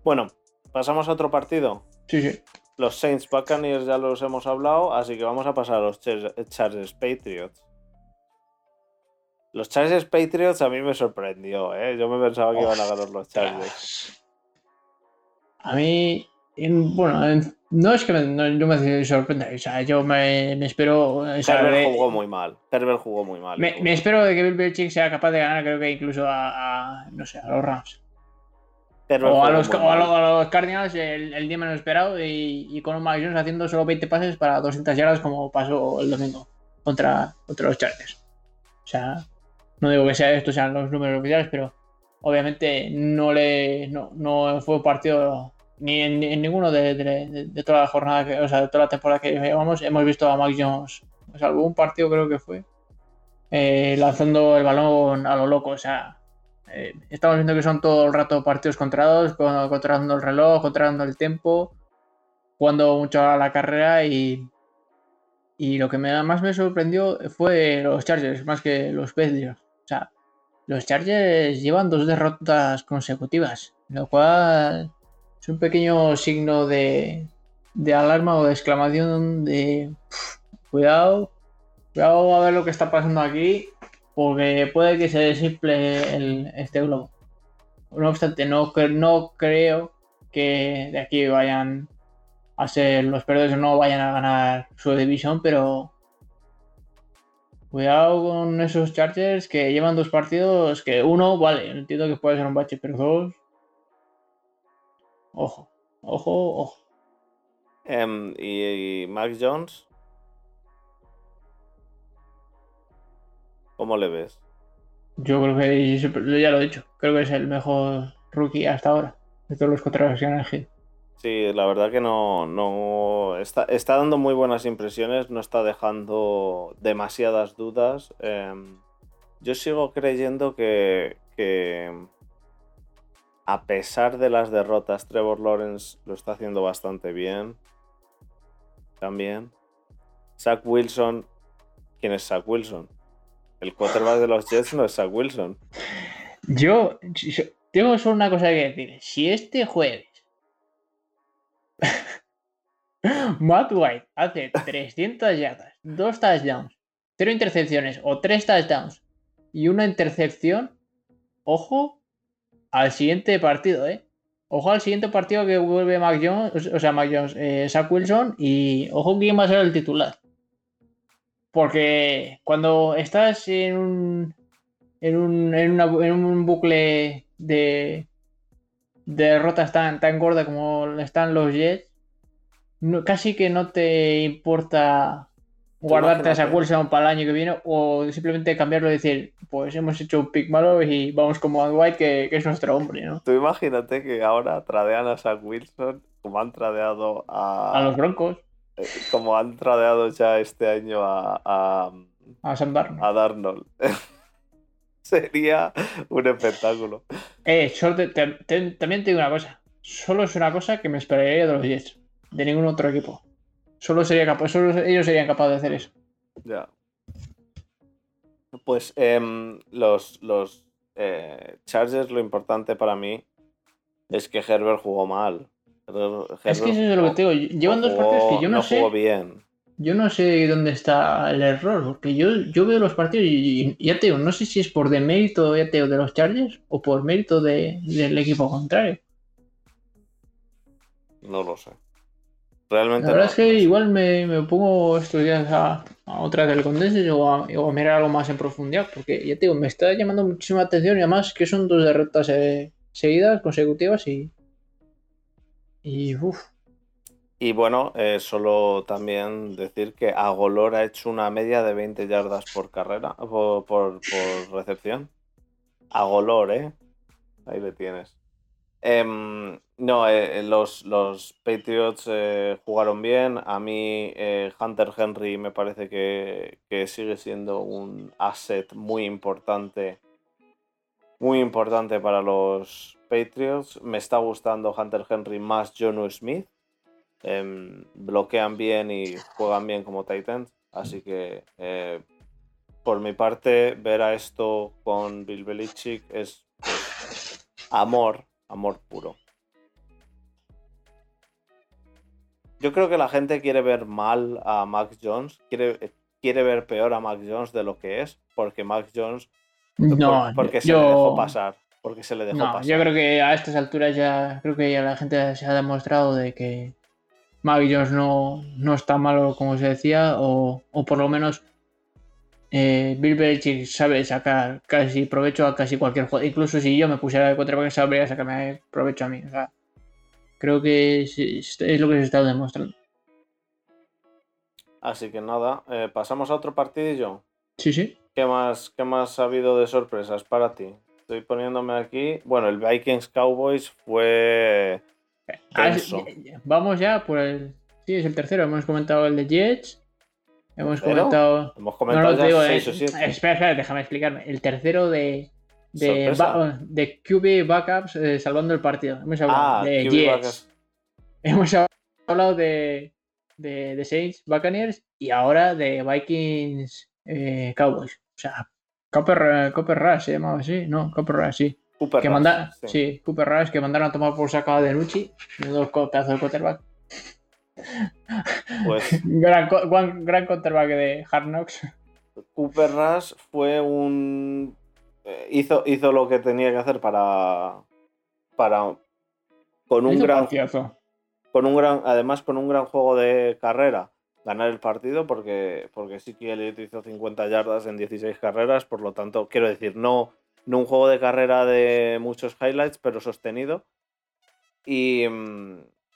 Bueno, pasamos a otro partido. Sí, sí. Los Saints Buccaneers ya los hemos hablado, así que vamos a pasar a los Chargers Patriots. Los Chargers Patriots a mí me sorprendió, ¿eh? Yo me pensaba que iban a ganar los Chargers. A mí, bueno, no es que me, no, me sorprenda, o sea, yo me, me espero. O jugó muy mal. Herbert jugó muy mal. Me, espero de que Bill Belichick sea capaz de ganar, creo que incluso a, no sé, a los Rams. O a los, los, Cardinals el, día menos esperado y, y con un Mac Jones haciendo solo 20 pases para 200 yardas como pasó el domingo contra, contra los Chargers. O sea, no digo que sea estos sean los números oficiales, pero obviamente no le no, no fue un partido ni en, ninguno de, toda la jornada, que, o sea, de toda la temporada que llevamos, hemos visto a Mac Jones, salvo un partido creo que fue, eh, lanzando el balón a lo loco. O sea, eh, estamos viendo que son todo el rato partidos contrados, controlando el reloj, controlando el tiempo, jugando mucho a la carrera y, y lo que más me sorprendió fue los Chargers, más que los Patriots. O sea, los Chargers llevan dos derrotas consecutivas, lo cual es un pequeño signo de, alarma o de exclamación de cuidado, cuidado a ver lo que está pasando aquí, porque puede que se desimple el, este globo. No obstante, no, no creo que de aquí vayan a ser los perdedores o no vayan a ganar su división, pero cuidado con esos Chargers que llevan dos partidos que uno, vale, entiendo que puede ser un bache, pero dos Ojo, ojo, ojo. Em, ¿y, Max Jones? ¿Cómo le ves? Yo creo que, ya lo he dicho, creo que es el mejor rookie hasta ahora, de todos los contratos que han elegido. Sí, la verdad que no, no está, está, dando muy buenas impresiones, no está dejando demasiadas dudas. Em, yo sigo creyendo que, que a pesar de las derrotas, Trevor Lawrence lo está haciendo bastante bien. También. Zach Wilson. ¿Quién es Zach Wilson? El quarterback de los Jets no es Zach Wilson. Yo, tengo solo una cosa que decir. Si este jueves Matt White hace 300 yardas, dos touchdowns, cero intercepciones o tres touchdowns y una intercepción, ojo al siguiente partido, ¿eh? Ojo al siguiente partido que vuelve Mac Jones, o sea, Mac Jones, eh, Zach Wilson, y ojo quién va a ser el titular. Porque cuando estás en un, en un, en un bucle de, de derrotas tan, tan gorda como están los Jets, casi que no te importa guardarte a esa Wilson para el año que viene o simplemente cambiarlo y decir, pues hemos hecho un pick malo y vamos como Van White que, es nuestro hombre, ¿no? Tú imagínate que ahora tradean a Zach Wilson como han tradeado a... A los Broncos. Eh, como han tradeado ya este año a... A, a Sam Darnold. A Darnold. Sería un espectáculo. Eh, también te digo una cosa. Solo es una cosa que me esperaría de los Jets. De ningún otro equipo. Solo, sería capaz, solo ellos serían capaces de hacer eso. Ya. Pues em, los, los eh, Chargers, lo importante para mí es que Herbert jugó mal. es que eso es lo que te digo. Llevan dos partidos que yo no, sé. bien. Yo no sé dónde está el error, porque yo, yo veo los partidos y, ya te digo, no sé si es por demérito ya te de los Chargers o por mérito del equipo contrario. No lo sé. Realmente. La verdad es que igual me, pongo estos días a, otra del Condense o a, mirar algo más en profundidad, porque ya te digo, me está llamando muchísima atención y además que son dos derrotas eh, seguidas, consecutivas y. Y uff. Y bueno, eh, solo también decir que Agolor ha hecho una media de 20 yardas por carrera, por, por, por recepción. Agolor, ¿eh? Ahí le tienes. Em, no, eh, los, los, Patriots eh, jugaron bien. A mí eh, Hunter Henry me parece que, sigue siendo un asset muy importante. Muy importante para los Patriots. Me está gustando Hunter Henry más Jonu Smith. Em, bloquean bien y juegan bien como Titans. Así que por mi parte, ver a esto con Bill Belichick es pues, amor amor puro. Yo creo que la gente quiere ver mal a Max Jones, quiere, quiere ver peor a Max Jones de lo que es, porque Max Jones. No, porque se le dejó pasar. Porque se le dejó pasar. Yo creo que a estas alturas ya. Creo que ya la gente se ha demostrado de que Max Jones no, no está malo como se decía, o, o por lo menos eh, Bill Belichick sabe sacar casi provecho a casi cualquier juego. Incluso si yo me pusiera de quarterback, sabría sacarme provecho a mí. O sea, creo que es, lo que se está demostrando. Así que nada, eh, pasamos a otro partidillo. Sí, sí. ¿Qué más, ¿Qué más ha habido de sorpresas para ti? Estoy poniéndome aquí. Bueno, el Vikings Cowboys fue. Ah, vamos ya por el. Sí, es el tercero. Hemos comentado el de Jets. Hemos comentado. Hemos comentado ya eh, Espera, espera, déjame explicarme. El tercero de. De, de QB Backups eh, salvando el partido. Hemos hablado ah, de Jets. Hemos hablado de, de, de, Saints Buccaneers y ahora de Vikings eh, Cowboys. O sea, Cooper, Cooper Rush se llamaba así. No, Cooper Rush, sí. Cooper que Rush, sí. Cooper Rush que mandaron a tomar por sacado de Nucci. Dos pedazos de quarterback. Pues, gran, gran quarterback de Hard Knocks. Cooper Rush fue un. Eh, hizo, hizo lo que tenía que hacer para. Para. Con un gran. Con un gran. Además, con un gran juego de carrera. Ganar el partido porque, porque sí que él hizo 50 yardas en 16 carreras. Por lo tanto, quiero decir, no, no un juego de carrera de muchos highlights, pero sostenido. Y,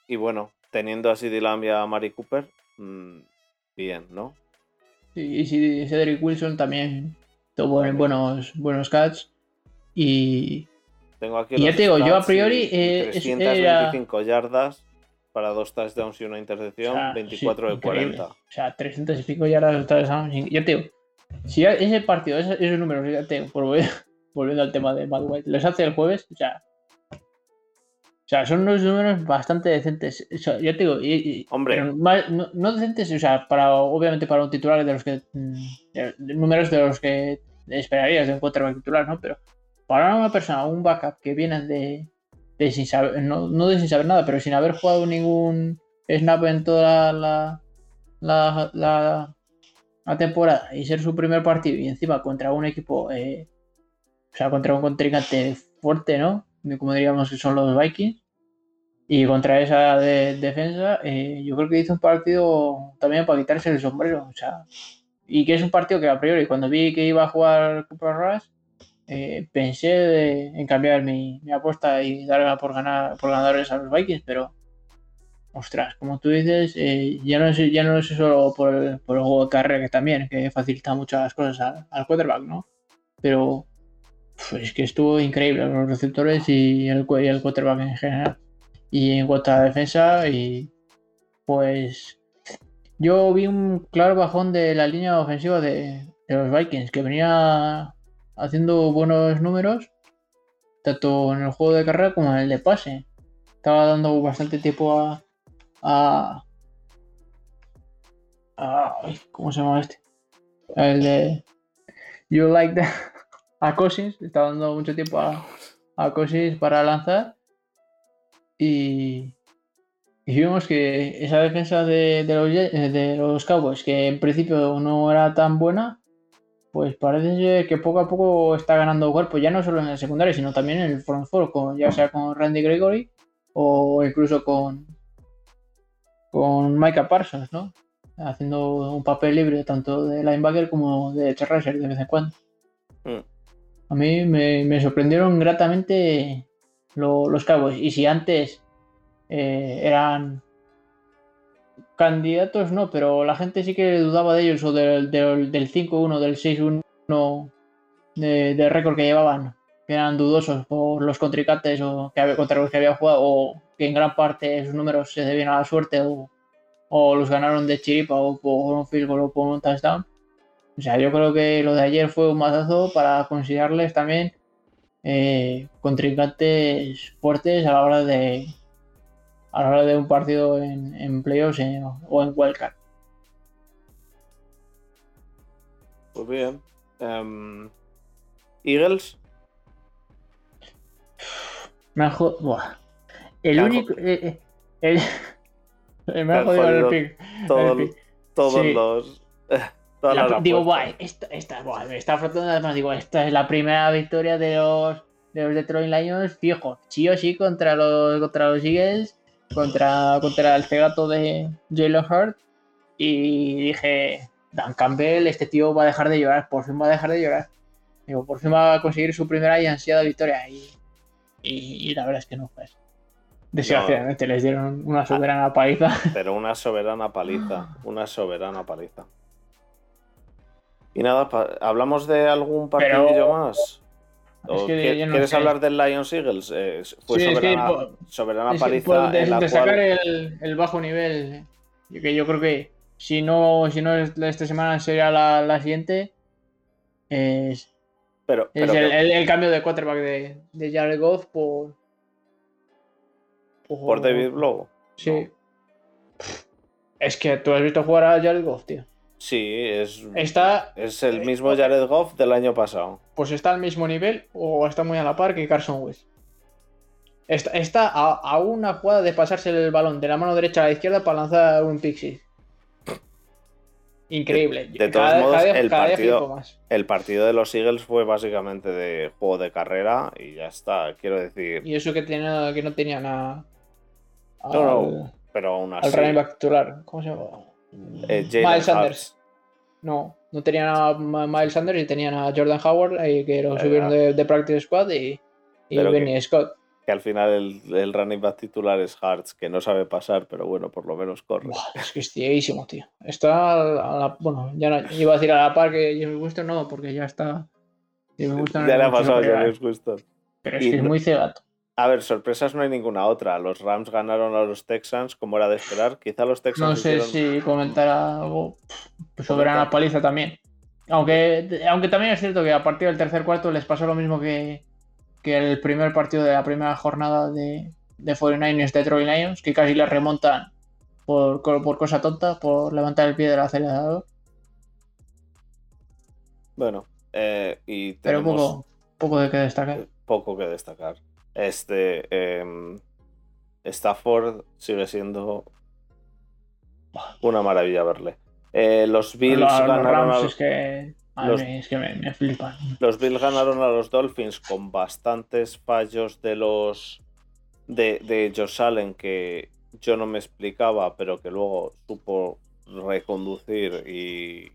y bueno, teniendo a CD Lamb y a Mari Cooper, mm, bien, ¿no? Sí, y Cedric Wilson también tuvo buenos, buenos catch. Y. Tengo aquí y ya te digo, yo a priori. Eh, 325 yardas para dos touchdowns y una intercepción, 24 de 40. O sea, 300 y pico yardas, touchdowns. Ya te digo, si ese partido, esos, números, ya te digo, volviendo al tema de Matt White, los hace el jueves, o sea, o sea, son unos números bastante decentes. ya te digo, Hombre. no, decentes, o sea, para, obviamente para un titular de los que. Mm, números de los que esperarías de un quarterback titular, ¿no? Pero para una persona, un backup que viene de. de sin saber, no, de sin saber nada, pero sin haber jugado ningún snap en toda la. la, la, temporada y ser su primer partido y encima contra un equipo eh, sea, contra un contrincante fuerte, ¿no? Como diríamos que son los Vikings. Y contra esa defensa, eh, yo creo que hizo un partido también para quitarse el sombrero. O sea, y que es un partido que a priori, cuando vi que iba a jugar Cooper Rush, eh, pensé en cambiar mi, apuesta y darla por, ganar, por ganadores a los Vikings, pero ostras, como tú dices, eh, ya, no es, ya no es solo por el, juego de carrera que también, que facilita muchas cosas al, quarterback, ¿no? Pero pues, es que estuvo increíble los receptores y el, y el quarterback en general. Y en cuanto a defensa, y pues yo vi un claro bajón de la línea ofensiva de, los Vikings, que venía haciendo buenos números, tanto en el juego de carrera como en el de pase. Estaba dando bastante tiempo a. a, ¿Cómo se llama este? El de. You like that. A Cousins. Estaba dando mucho tiempo a, a Cousins para lanzar. Y, y vimos que esa defensa de, los, de los Cowboys, que en principio no era tan buena, pues parece que poco a poco está ganando cuerpo, ya no solo en el secundario, sino también en el front four, ya sea con Randy Gregory o incluso con, con Micah Parsons, ¿no? Haciendo un papel libre tanto de linebacker como de Racer de vez en cuando. Mm. A mí me, sorprendieron gratamente los Cowboys. Y si antes eh, eran candidatos, no, pero la gente sí que dudaba de ellos o del, del, 5-1, del 6-1 de, récord que llevaban, que eran dudosos por los contrincantes o contra los que había jugado, o que en gran parte sus números se debían a la suerte o, los ganaron de chiripa o por un field goal o por un touchdown. O sea, yo creo que lo de ayer fue un mazazo para considerarles también eh, contrincantes fuertes a la hora de, a la hora de un partido en, en playoffs o en wildcard. Pues bien. Em, Eagles. Me ha jodido. El único. Eh, eh, el, me ha jodido el pick. todos los. digo, buah, esta, esta, me está frotando además. Digo, esta es la primera victoria de los, de los Detroit Lions, fijo, sí o sí contra los, contra los Eagles contra, contra el cegato de Jalen Hurt y dije, Dan Campbell, este tío va a dejar de llorar, por fin va a dejar de llorar. Digo, por fin va a conseguir su primera y ansiada victoria. Y, y, la verdad es que no fue eso. Desgraciadamente les dieron una soberana paliza. Pero una soberana paliza, una soberana paliza. Y nada, ¿hablamos de algún partidillo más? ¿Quieres hablar del Lions Eagles? Eh, fue soberana, paliza. destacar el, bajo nivel, que yo creo que si no, si no es esta semana sería la, siguiente. Es, pero, el, cambio de quarterback de, de Jared Goff por. Por, David Blow. Sí. Es que tú has visto jugar a Jared Goff, tío. Sí, es, está, es el mismo Jared Goff del año pasado. Pues está al mismo nivel o está muy a la par que Carson Wentz. Está, a, una jugada de pasarse el balón de la mano derecha a la izquierda para lanzar un pixie. Increíble. De, todos modos, el, partido, el partido de los Eagles fue básicamente de juego de carrera y ya está, quiero decir. Y eso que, tenía, que no tenían a. no, no, pero aún así. Al running back titular. ¿Cómo se llama? Eh, Miles Sanders. No, no tenían a Miles Sanders y tenían a Jordan Howard, eh, que lo subieron de, Practice Squad y, Benny Scott. Que al final el, running back titular es Hartz, que no sabe pasar, pero bueno, por lo menos corre. es que es tío. Está a la, bueno, ya no, iba a decir a la par que Jimmy Winston no, porque ya está. ya le ha pasado a Jimmy Winston. Pero es que es muy cegato. A ver, sorpresas no hay ninguna otra. Los Rams ganaron a los Texans, como era de esperar. Quizá los Texans. No sé si comentar algo sobre la paliza también. Aunque, aunque también es cierto que a partir del tercer cuarto les pasó lo mismo que, que el primer partido de la primera jornada de, de 49ers Detroit Lions, que casi les remontan por, por cosa tonta, por levantar el pie del acelerador. Bueno, eh, y tenemos... Pero poco, poco de que destacar. Poco que destacar. Este. Em, Stafford sigue siendo una maravilla verle. Eh, los Bills ganaron. es que los, es que me, flipan. Los Bills ganaron a los Dolphins con bastantes fallos de los de, de Josh Allen que yo no me explicaba, pero que luego supo reconducir y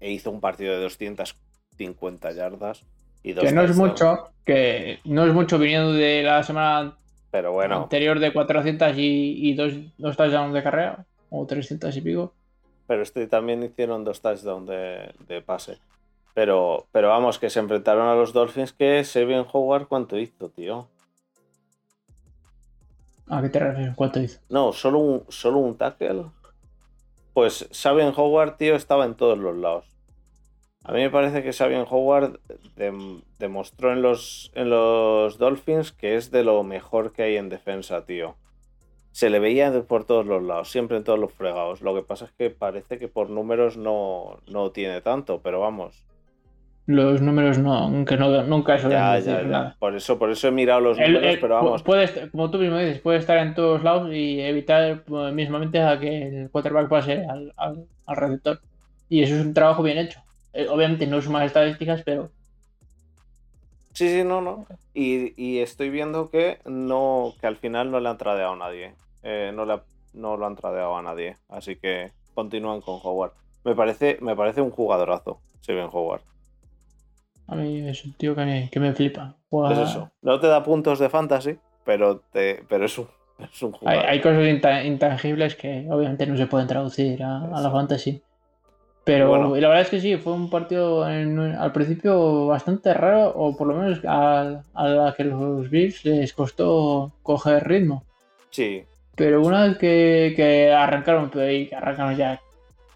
e hizo un partido de 250 yardas. Y que no es mucho, que no es mucho viniendo de la semana pero bueno. anterior de 400 y, dos, dos touchdowns de carrera, o 300 y pico. Pero este también hicieron dos touchdowns de, de pase. Pero, pero vamos, que se enfrentaron a los Dolphins que se ven jugar cuánto hizo, tío. ¿A qué te refieres? ¿Cuánto hizo? No, solo un, solo un tackle. Pues Sabian Howard, tío, estaba en todos los lados. A mí me parece que Sabian Howard demostró en los, en los Dolphins que es de lo mejor que hay en defensa, tío. Se le veía por todos los lados, siempre en todos los fregados. Lo que pasa es que parece que por números no, no tiene tanto, pero vamos los números no, aunque no, nunca eso ya, ya, Por eso, por eso he mirado los números, pero vamos. Puede, como tú mismo dices, puede estar en todos lados y evitar pues, mismamente a que el quarterback pase al, al, receptor. Y eso es un trabajo bien hecho. Eh, obviamente no son más estadísticas, pero. Sí, sí, no, no. Y, estoy viendo que no, que al final no le han tradeado a nadie. Eh, no, le no lo han tradeado a nadie. Así que continúan con Howard. Me parece, me parece un jugadorazo, Steven Howard. A mí es un tío que me, que me flipa. Es eso. No te da puntos de fantasy, pero, te, pero es un, es un jugador. Hay, cosas intangibles que obviamente no se pueden traducir a, la fantasy. Pero la verdad es que sí, fue un partido al principio bastante raro, o por lo menos a, a la que los Bills les costó coger ritmo. Sí. Pero una vez que, que arrancaron, que arrancaron ya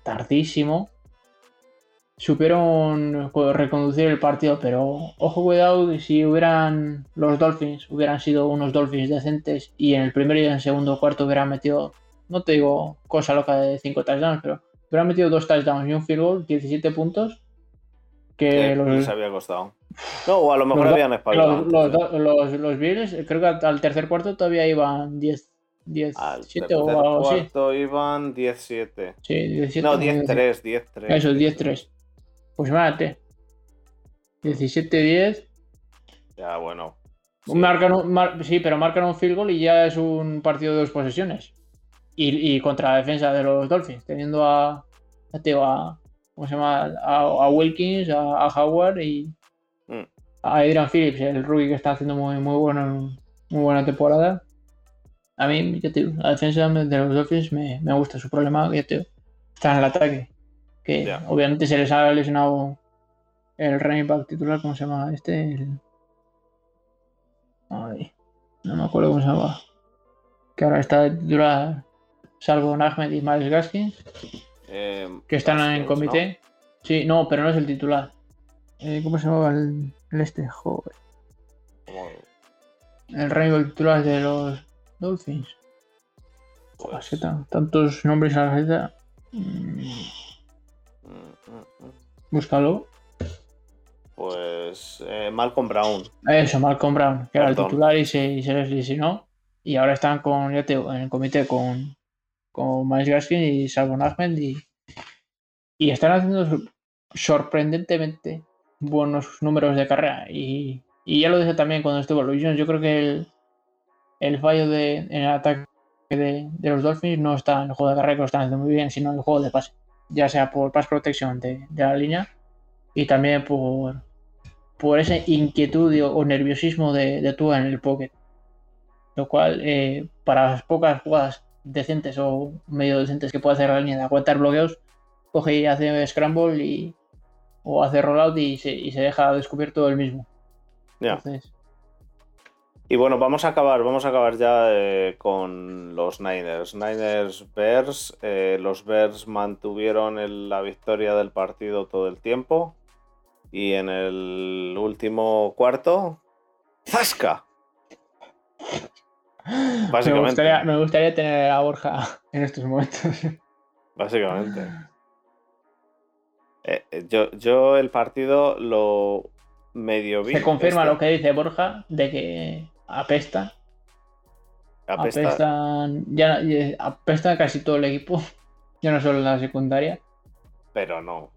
tardísimo, supieron reconducir el partido, pero ojo cuidado si hubieran los Dolphins, hubieran sido unos Dolphins decentes y en el primer y en el segundo cuarto hubieran metido, no te digo cosa loca de 5 touchdowns, pero hubieran metido dos touchdowns y un field goal, 17 puntos. Que los... les había costado. No, o a lo mejor habían español. Los, los, Bills, creo que al tercer cuarto todavía iban 10 10, al 7 o algo así. cuarto iban 10-7. Sí, 17. No, 10-3, 10-3. Eso, 10-3. Pues mate. 17-10. Ya, bueno. sí. pero marcan un field goal y ya es un partido de dos posesiones. Y, contra la defensa de los Dolphins, teniendo a, a, ¿cómo se llama? A, Wilkins, a, Howard y mm. a Adrian Phillips, el rookie que está haciendo muy, muy, bueno, muy buena temporada. A mí, te la defensa de los Dolphins me, me gusta. Su problema, te está en el ataque que obviamente se les ha lesionado el running back titular, ¿cómo se llama? Este, Ay, no me acuerdo cómo se llama. Que ahora está titular, salvo Ahmed y Miles Gaskins, eh, que están en comité. Sí, no, pero no es el titular. Eh, ¿Cómo se llama el, este? Joder. El back titular de los Dolphins. Pues... tantos nombres a la cabeza. Mm. Búscalo. Pues eh, Malcolm Brown. Eso, Malcolm Brown, que era el titular y se, se les lesionó. Y ahora están con, ya te, en el comité con, con Miles Gaskin y Salvon Ahmed y, y están haciendo sorprendentemente buenos números de carrera. Y, y ya lo dije también cuando estuvo Luis Yo creo que el, el fallo de, en el ataque de, de, los Dolphins no está en el juego de carrera, que lo están haciendo muy bien, sino en el juego de pase ya sea por pass protection de, la línea y también por, por esa inquietud o nerviosismo de, de Tua en el pocket. Lo cual, eh, para las pocas jugadas decentes o medio decentes que puede hacer la línea de aguantar bloqueos, coge y hace scramble y, o hace rollout y se, y se deja descubierto el mismo. Entonces, y bueno, vamos a acabar, vamos a acabar ya eh, con los Niners. Niners Bears. Eh, los Bears mantuvieron la victoria del partido todo el tiempo. Y en el último cuarto, ¡Zasca! Básicamente. Me gustaría, tener a Borja en estos momentos. Básicamente. Eh, yo, yo el partido lo medio vi. Se confirma este lo que dice Borja de que apesta. Apesta. ya, apesta casi todo el equipo. Ya no solo la secundaria. Pero no.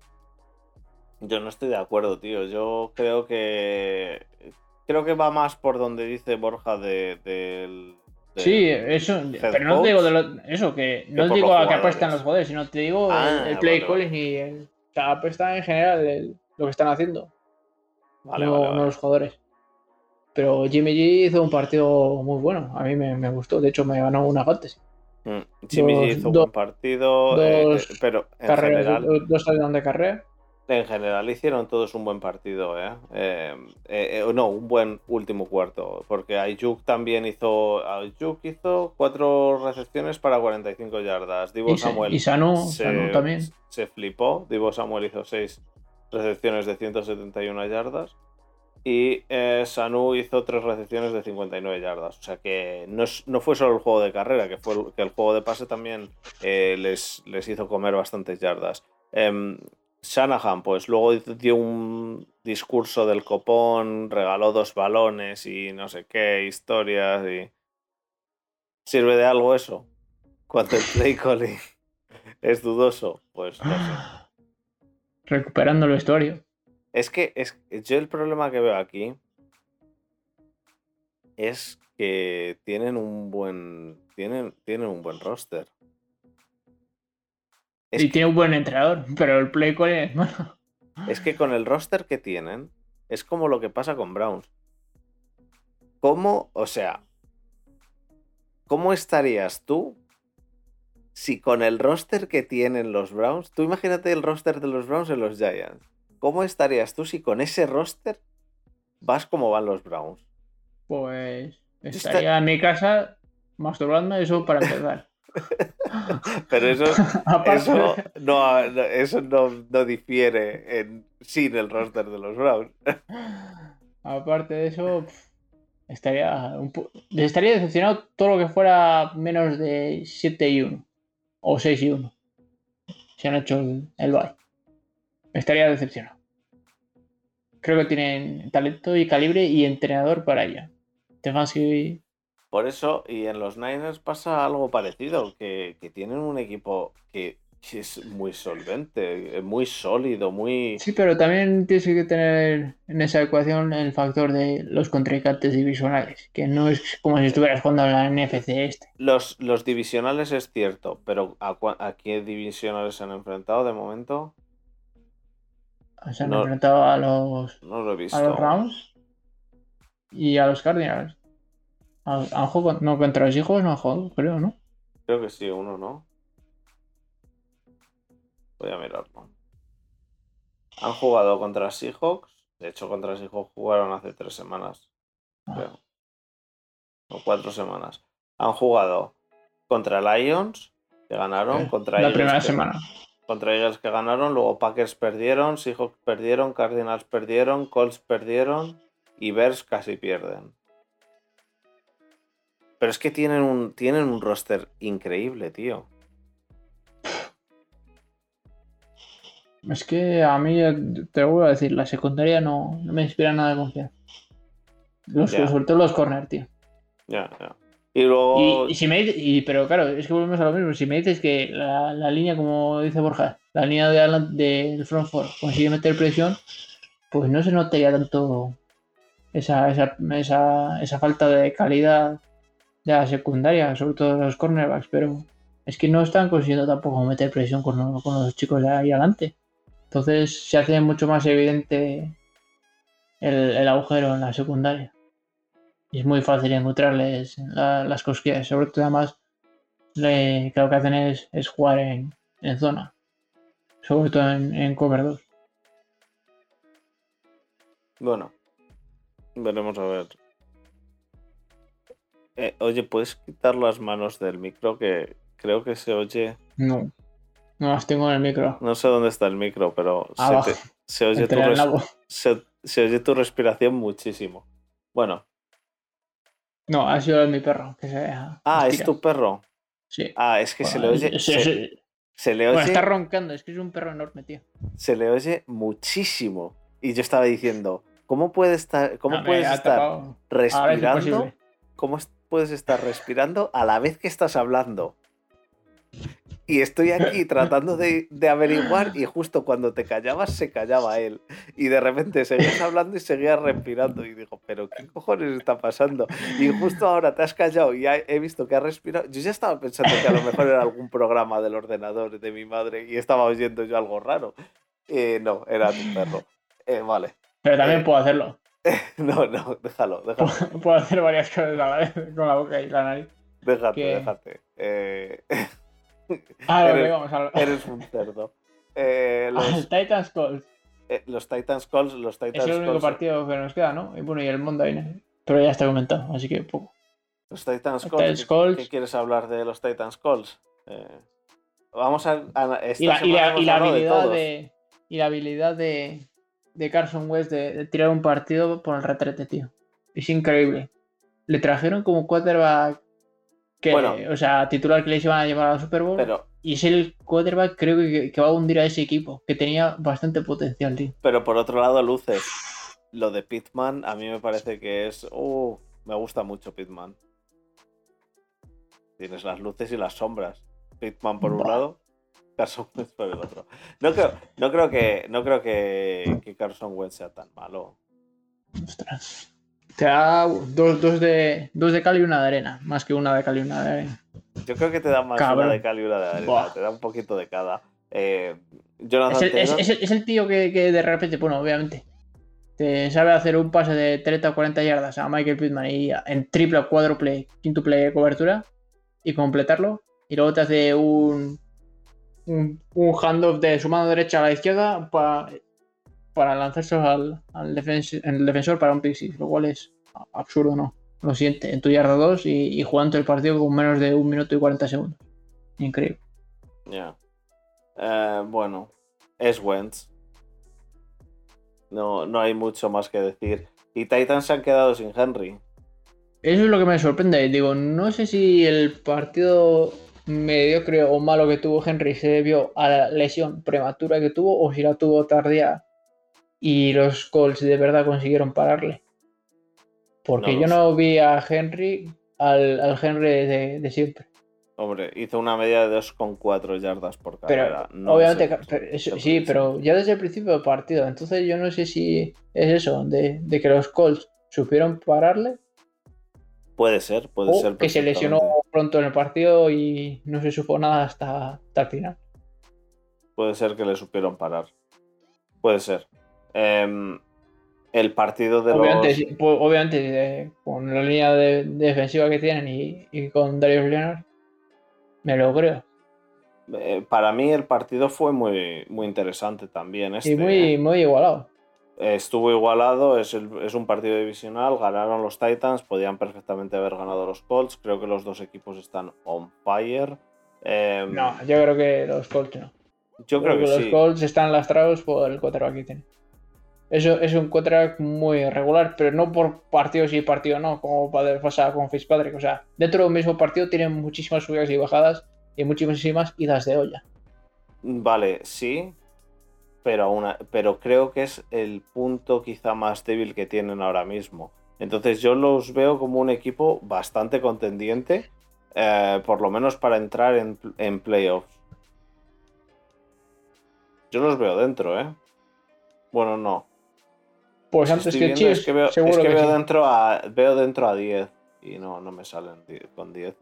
Yo no estoy de acuerdo, tío. Yo creo que. Creo que va más por donde dice Borja de, del. sí, eso. Pero no te digo de eso, que no te digo a que apuestan los jugadores, sino te digo el, ah, play calling y el. O sea, apuesta en general lo que están haciendo. Vale, no, no los jugadores. Pero Jimmy G hizo un partido muy bueno. A mí me, gustó. De hecho, me ganó una fantasy. Mm, Jimmy G hizo un buen partido. Eh, pero en general. Dos, de carrera. En general hicieron todos un buen partido, ¿eh? Eh, ¿eh? no, un buen último cuarto, porque Ayuk también hizo, Ayuk hizo cuatro recepciones para 45 yardas. Divo y, Samuel y Sanu, también. Se flipó, Divo Samuel hizo seis recepciones de 171 yardas y Sanu hizo tres recepciones de 59 yardas. O sea que no, no, fue solo el juego de carrera, que fue el, que el juego de pase también les, les hizo comer bastantes yardas. Em, Shanahan, pues luego dio un discurso del copón, regaló dos balones y no sé qué, historias y... ¿Sirve de algo eso? Cuando el play calling es dudoso, pues no sé. Recuperando el vestuario. Es que es, yo el problema que veo aquí es que tienen un buen tienen, tienen un buen roster. Y tiene un buen entrenador, pero el play call es malo. Es que con el roster que tienen, es como lo que pasa con Browns. ¿Cómo, o sea, cómo estarías tú si con el roster que tienen los Browns, tú imagínate el roster de los Browns en los Giants, ¿cómo estarías tú si con ese roster vas como van los Browns? Pues estaría en mi casa masturbando eso para empezar. Pero eso, eso, no, eso no, difiere en, sin el roster de los Browns. Aparte de eso, estaría, estaría decepcionado todo lo que fuera menos de 7 y 1 o 6 y 1. Si han hecho el, el bye. Estaría decepcionado. Creo que tienen talento y calibre y entrenador para ello. que por eso, y en los Niners pasa algo parecido, que, tienen un equipo que, es muy solvente, muy sólido, muy... Sí, pero también tienes que tener en esa ecuación el factor de los contrincantes divisionales, que no es como si estuvieras jugando en la NFC este. Los, los divisionales es cierto, pero ¿a, qué divisionales se han enfrentado de momento? Se han enfrentado a los, no lo he visto. a los Rams y a los Cardinals. ¿Han jugado? No, contra los hijos no han jugado, creo, ¿no? Creo que sí, uno no. Voy a mirarlo. Han jugado contra Seahawks. De hecho, contra Seahawks jugaron hace tres semanas. Ah. Creo. O cuatro semanas. Han jugado contra Lions, que ganaron. Contra La primera semana. Contra ellos que ganaron. Luego Packers perdieron. Seahawks perdieron. Cardinals perdieron. Colts perdieron. Y Bears casi pierden. Pero es que tienen un, tienen un roster increíble, tío. Es que a mí, te lo voy a decir, la secundaria no, me inspira nada de confianza. Los, Sobre todo los corner, tío. Ya, ya. Y luego. Y, si me, y, pero claro, es que volvemos a lo mismo. Si me dices que la, línea, como dice Borja, la línea de del front four consigue meter presión, pues no se notaría tanto esa, esa, esa, esa falta de calidad de la secundaria, sobre todo los cornerbacks, pero es que no están consiguiendo tampoco meter presión con, los chicos de ahí adelante. Entonces se hace mucho más evidente el, agujero en la secundaria. Y es muy fácil encontrarles las cosquillas. Sobre todo además le, que lo que hacen es, jugar en, zona. Sobre todo en, en cover 2. Bueno, veremos a ver eh, oye, ¿puedes quitar las manos del micro? Que creo que se oye. No. No las tengo en el micro. No sé dónde está el micro, pero se, oye tu respiración muchísimo. Bueno. No, ha sido mi perro. ah, ¿es tu perro? Sí. Ah, es que se le oye. Se, le oye. Bueno, está roncando, es que es un perro enorme, tío. Se le oye muchísimo. Y yo estaba diciendo, ¿cómo puede estar, cómo puedes estar respirando? ¿Cómo puedes estar respirando a la vez que estás hablando? Y estoy aquí tratando de, averiguar y justo cuando te callabas se callaba él. Y de repente seguías hablando y seguías respirando. Y digo, pero ¿qué cojones está pasando? Y justo ahora te has callado y he visto que has respirado. Yo ya estaba pensando que a lo mejor era algún programa del ordenador de mi madre y estaba oyendo yo algo raro. Eh, no, era tu perro. Eh, vale. Pero también eh, puedo hacerlo. no, no, déjalo, déjalo. Puedo hacer varias cosas a la vez con la boca y la nariz. Déjate, déjate. Eh... Ah, eres, vamos a eres un cerdo. Eh, los... Titans Calls. Eh, los Titans Calls, los Titans Es el único partido que nos queda, ¿no? Y bueno, y el mundo ahí. Pero ya está comentado, así que poco. Los Titans Calls. ¿qué, quieres hablar de los Titans Calls? Eh, vamos a. y, la, habilidad de, y la habilidad de, de Carson West de, tirar un partido por el retrete, tío. Es increíble. Le trajeron como quarterback que, o sea, titular que les iban a llevar al Super Bowl. Pero, y es el quarterback, creo que, que, va a hundir a ese equipo, que tenía bastante potencial, tío. Pero por otro lado, luces. Lo de Pitman, a mí me parece que es. Uh, me gusta mucho Pitman. Tienes las luces y las sombras. Pitman por un lado, Carson Wentz por el otro. No creo, no creo que, no creo que, que Carson Wentz sea tan malo. Ostras. Te da dos, dos, de, dos de cal y una de arena, más que una de cal y una de arena. Yo creo que te da más una de cal y una de arena, te da un poquito de cada. Eh, es, el, es, el, tío que, que, de repente, bueno, obviamente, te sabe hacer un pase de 30 o 40 yardas a Michael Pittman y en triple o cuádruple, quíntuple de cobertura y completarlo. Y luego te hace un, un, un handoff de su mano derecha a la izquierda para para lanzarse al, al el defensor para un pick lo cual es absurdo, ¿no? Lo siente, en tu yarda 2 y, jugando el partido con menos de un minuto y 40 segundos. Increíble. Ya. Eh, bueno, es Wentz. No, no hay mucho más que decir. Y Titans se han quedado sin Henry. Eso es lo que me sorprende. Digo, no sé si el partido mediocre o malo que tuvo Henry se debió a la lesión prematura que tuvo o si la tuvo tardía y los Colts de verdad consiguieron pararle. Porque yo no vi a Henry, al, Henry de, siempre. Hombre, hizo una media de 2,4 yardas por carrera. obviamente, sí, pero ya desde el principio del partido. Entonces yo no sé si es eso, de, que los Colts supieron pararle. Puede ser, puede ser. Que se lesionó pronto en el partido y no se supo nada hasta, hasta el final. Puede ser que le supieron parar. Puede ser. Em, el partido de obviamente, los... Pues, obviamente, eh, con la línea de, defensiva que tienen y, con Darius Leonard, me lo creo. Eh, para mí el partido fue muy, muy interesante también. y este, muy, muy igualado. Estuvo igualado, es, es, un partido divisional, ganaron los Titans, podían perfectamente haber ganado los Colts, creo que los dos equipos están on fire. Em, no, yo creo que los Colts no. Yo creo, que, los Colts están lastrados por el quarterback que tienen. Eso es un quarterback muy regular, pero no por partido sí, partido no, como pasar con Fitzpatrick. O sea, dentro del mismo partido tienen muchísimas subidas y bajadas y muchísimas idas de olla. Vale, sí, pero, creo que es el punto quizá más débil que tienen ahora mismo. Entonces yo los veo como un equipo bastante contendiente, eh, por lo menos para entrar en, en playoffs. Yo los veo dentro, ¿eh? Bueno, no. Pues antes que Chiefs, es que veo, seguro que, veo, dentro a, veo dentro a 10 y no, no me salen con 10.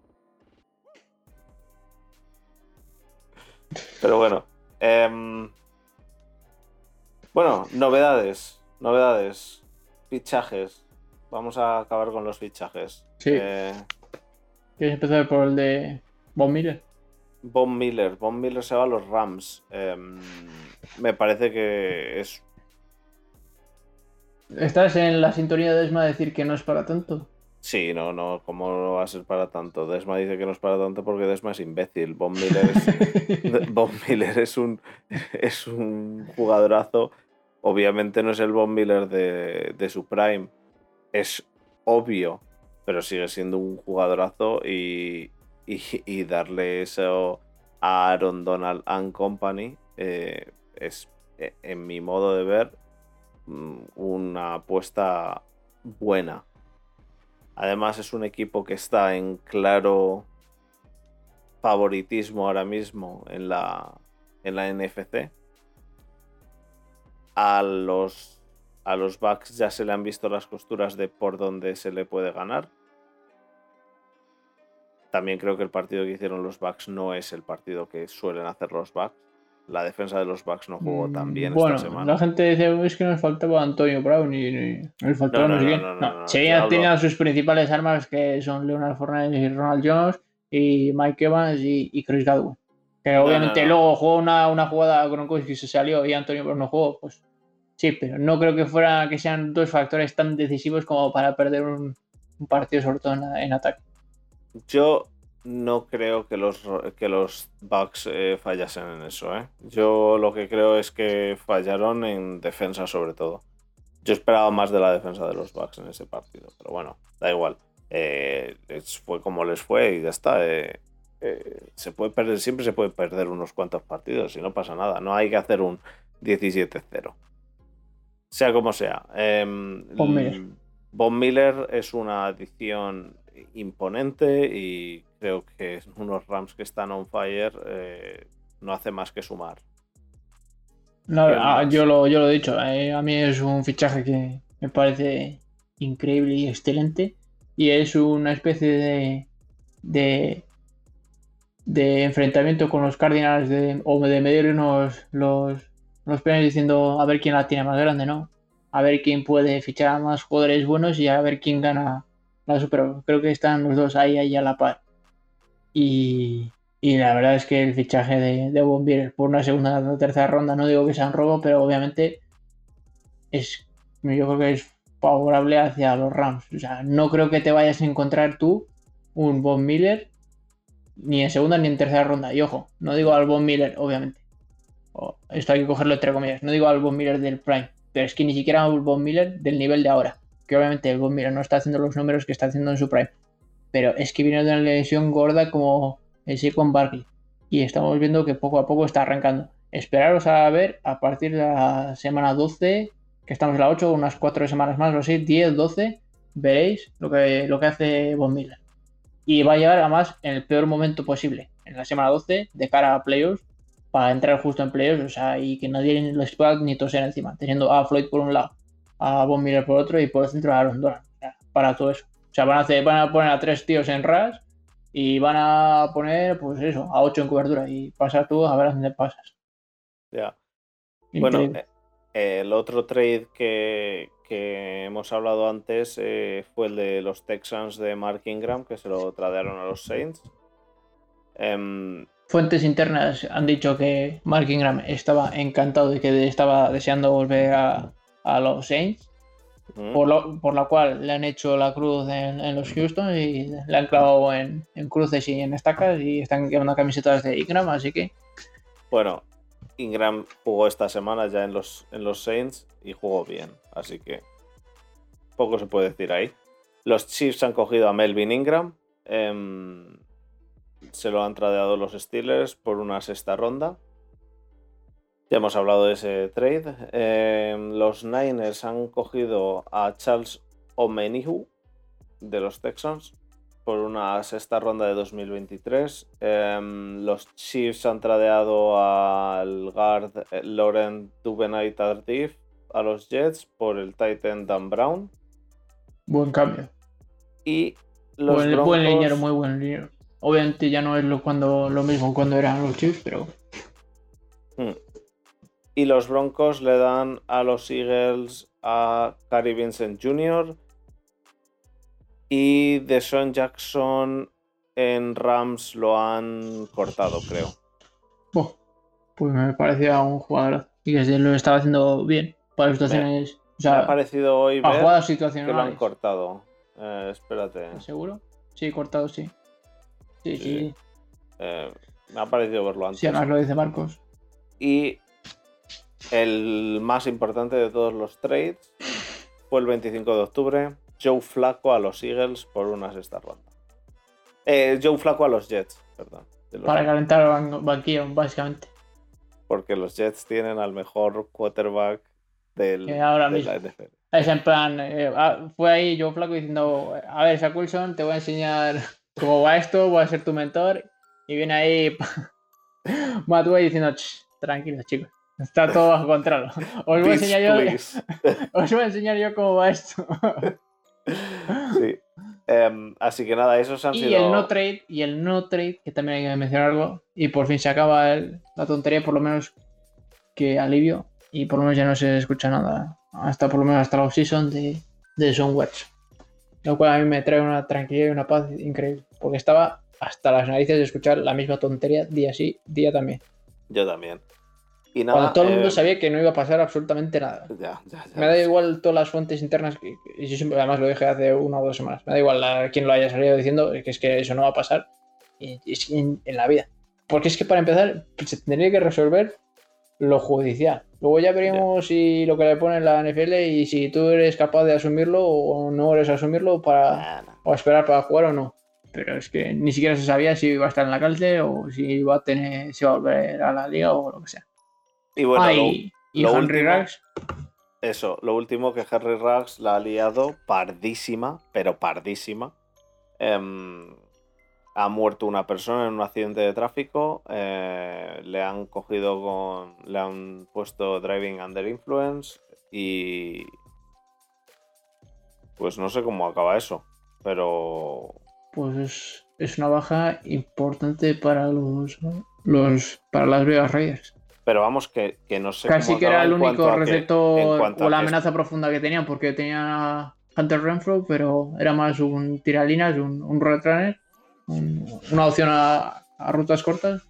Pero bueno. Em, bueno, novedades. Novedades. Fichajes. Vamos a acabar con los fichajes. Sí. Eh, ¿Quieres empezar por el de Von Miller? Von Miller. Von Miller se va a los Rams. Em, me parece que es ¿Estás en la sintonía de Desma decir que no es para tanto? Sí, no, no, ¿cómo no va a ser para tanto? Desma dice que no es para tanto porque Desma es imbécil. Von Miller es, un, es un jugadorazo. Obviamente no es el Von Miller de, su prime. Es obvio, pero sigue siendo un jugadorazo y, darle eso a Aaron Donald and Company eh, es, eh, en mi modo de ver, Mm, una apuesta buena. Además es un equipo que está en claro favoritismo ahora mismo en la, en la NFC. A los, a los Bucks ya se le han visto las costuras de por dónde se le puede ganar. También creo que el partido que hicieron los Bucks no es el partido que suelen hacer los Bucks. La defensa de los Bucks no jugó tan bien bueno, esta semana. La gente dice es que nos faltaba Antonio Brown y, nos faltaba no, no, no, no, tenía sus principales armas que son Leonard Fournette y Ronald Jones y Mike Evans y, Chris Godwin. Que obviamente luego jugó una, una jugada con que se salió y Antonio Brown no jugó, pues sí, pero no creo que fuera que sean dos factores tan decisivos como para perder un, partido sobre todo en, ataque. Yo no creo que los, que los Bucks eh, fallasen en eso. ¿eh? Yo lo que creo es que fallaron en defensa sobre todo. Yo esperaba más de la defensa de los Bucks en ese partido, pero bueno, da igual. Eh, fue como les fue y ya está. Eh, eh, se puede perder, siempre se puede perder unos cuantos partidos y no pasa nada. No hay que hacer un 17-0. Sea como sea. Em, Von Miller. es una adición imponente y creo que unos Rams que están on fire no hace más que sumar. Ah, yo, lo, yo lo he dicho, a mí es un fichaje que me parece increíble y excelente y es una especie de, de, de enfrentamiento con los Cardinals de, o de medir los, los, los diciendo a ver quién la tiene más grande, ¿no? A ver quién puede fichar más jugadores buenos y a ver quién gana la Super Creo que están los dos ahí, ahí a la par. Y, y la verdad es que el fichaje de, de por una segunda o tercera ronda, no digo que sea un robo, pero obviamente es, yo creo que es favorable hacia los Rams. O sea, no creo que te vayas a encontrar tú un Von Miller ni en segunda ni en tercera ronda. Y ojo, no digo al Von Miller, obviamente. esto hay que cogerlo entre comillas. No digo al Von Miller del Prime, pero es que ni siquiera al Von Miller del nivel de ahora. Que obviamente el Von Miller no está haciendo los números que está haciendo en su Prime. Pero es que viene de una lesión gorda como el con Barkley. Y estamos viendo que poco a poco está arrancando. Esperaros a ver a partir de la semana 12 que estamos en la 8, unas 4 semanas más o así, 10, 12, veréis lo que, lo que hace Von Miller. Y va a llegar además en el peor momento posible, en la semana 12, de cara a playoffs, para entrar justo en playoffs, o sea, y que nadie les pueda ni toser encima, teniendo a Floyd por un lado, a Von Miller por otro y por el centro a Aaron Donald, para todo eso. O sea, van a, hacer, van a poner a tres tíos en RAS y van a poner, pues eso, a 8 en cobertura y pasar tú a ver a dónde pasas. Ya. Bueno, eh, el otro trade que, hemos hablado antes eh, fue el de los Texans de Mark Ingram, que se lo tradearon a los Saints. Em, Fuentes internas han dicho que Mark Ingram estaba encantado y que estaba deseando volver a, los Saints. por, lo, por, la cual le han hecho la cruz en, los Houston y le han clavado en, en, cruces y en estacas y están llevando camisetas de Ingram, así que. Bueno, Ingram jugó esta semana ya en los, en los Saints y jugó bien. Así que poco se puede decir ahí. Los Chiefs han cogido a Melvin Ingram. Em, se lo han tradeado los Steelers por una sexta ronda. Ya hemos hablado de ese trade. Em, los Niners han cogido a Charles Omenihu de los Texans por una sexta ronda de 2023. Em, los Chiefs han tradeado al guard eh, Laurent Dubenay Tardif a los Jets por el Titan Dan Brown. Buen cambio. Y los buen, Broncos... buen muy buen línea. Obviamente ya no es lo, cuando, lo mismo cuando eran los Chiefs, pero... Hmm. Y los Broncos le dan a los Eagles a Cary Vincent Jr., y de Son Jackson en Rams lo han cortado, creo. pues me parecía un jugador y que lo estaba haciendo bien para situaciones. Me, ha parecido hoy ver que lo han cortado. Eh, espérate. ¿Seguro? Sí, cortado, sí. Sí, sí. Eh, me ha parecido verlo antes. Sí, además lo dice Marcos. Y el más importante de todos los trades fue el 25 de octubre Joe Flaco a los Eagles por una sexta ronda. Eh, Joe Flaco a los Jets, perdón. Para calentar el banquillo, básicamente. Porque los Jets tienen al mejor quarterback del, ahora de la NFL. Es en plan, eh, ah, fue ahí Joe Flaco diciendo, a ver, Zach Wilson, te voy a enseñar cómo va esto, voy a ser tu mentor Y viene ahí Matt diciendo, tranquilos chicos, está todo bajo control. Os voy, a enseñar yo, os voy a enseñar yo cómo va esto. sí. Em, así que nada, esos han y sido. Y el no trade, y el no trade, que también hay que mencionarlo. Y por fin se acaba la tontería, por lo menos que alivio. Y por lo menos ya no se escucha nada. Hasta por lo menos hasta la off-season de, de Soundwatch. Lo cual a mí me trae una tranquilidad y una paz increíble. Porque estaba hasta las narices de escuchar la misma tontería día sí, día también. Yo también. Y nada, Cuando todo el mundo eh, sabía que no iba a pasar absolutamente nada. me da igual todas las fuentes internas, y yo siempre, además lo dije hace una o dos semanas, me da igual a quien lo haya salido diciendo que es que eso no va a pasar y, en, la vida. Porque es que para empezar se tendría que resolver lo judicial. Luego ya veremos si lo que le pone la NFL y si tú eres capaz de asumirlo o no eres asumirlo para o esperar para jugar o no. Pero es que ni siquiera se sabía si iba a estar en la cárcel o si iba a tener, si iba a volver a la liga o lo que sea. Y bueno, y, Henry Rags. Eso, lo último que Henry Rags la ha liado pardísima, pero pardísima. Em, ha muerto una persona en un accidente de tráfico. Eh, le han cogido con. Le han puesto driving under influence. Y. Pues no sé cómo acaba eso. Pero. Pues es, una baja importante para los. los para las Vegas Raiders. Pero vamos, que, no sé. Casi que era el único receptor o la amenaza profunda que tenían, porque tenían a Hunter Renfro, pero era más un tiralinas, un, un una opción a, rutas cortas.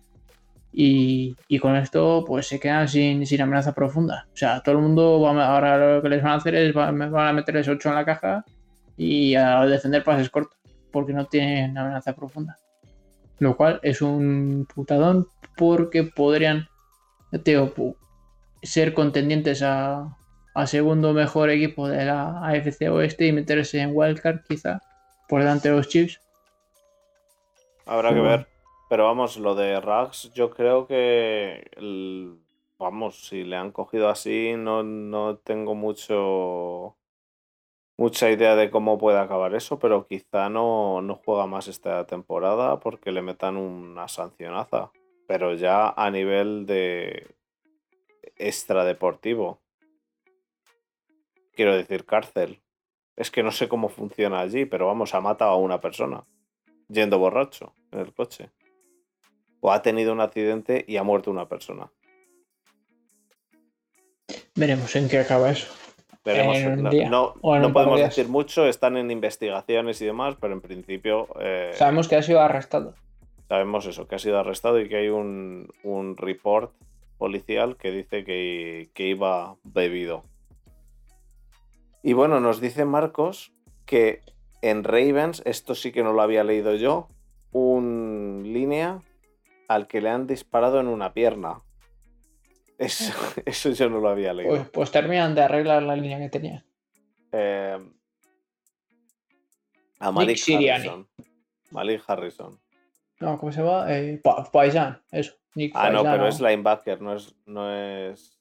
Y, con esto, pues se quedan sin, sin, amenaza profunda. O sea, todo el mundo va, ahora lo que les van a hacer es van, a meterles 8 en la caja y a defender pases cortos, porque no tienen amenaza profunda. Lo cual es un putadón porque podrían ser contendientes a, segundo mejor equipo de la AFC Oeste y meterse en Wildcard quizá por delante de los Chiefs. Habrá que ver. Pero vamos, lo de Rags, yo creo que. vamos, si le han cogido así, no, no tengo mucho. Mucha idea de cómo puede acabar eso, pero quizá no, no juega más esta temporada porque le metan una sancionaza. Pero ya a nivel de, extradeportivo. Quiero decir, cárcel. Es que no sé cómo funciona allí, pero vamos, ha matado a una persona yendo borracho en el coche. O ha tenido un accidente y ha muerto una persona. Veremos en qué acaba eso. Veremos. no, no podemos decir mucho, están en investigaciones y demás, pero en principio. Eh, sabemos que ha sido arrestado. Sabemos eso, que ha sido arrestado y que hay un, un report policial que dice que, iba bebido. Y bueno, nos dice Marcos que en Ravens, esto sí que no lo había leído yo, un línea al que le han disparado en una pierna. Eso, eso yo no lo había leído. Pues, pues, terminan de arreglar la línea que tenía. Eh, a Malik Harrison. Malik Harrison. No, ¿cómo se llama? Eh, Paisan, eso ah, no, pero es linebacker, no es. No es,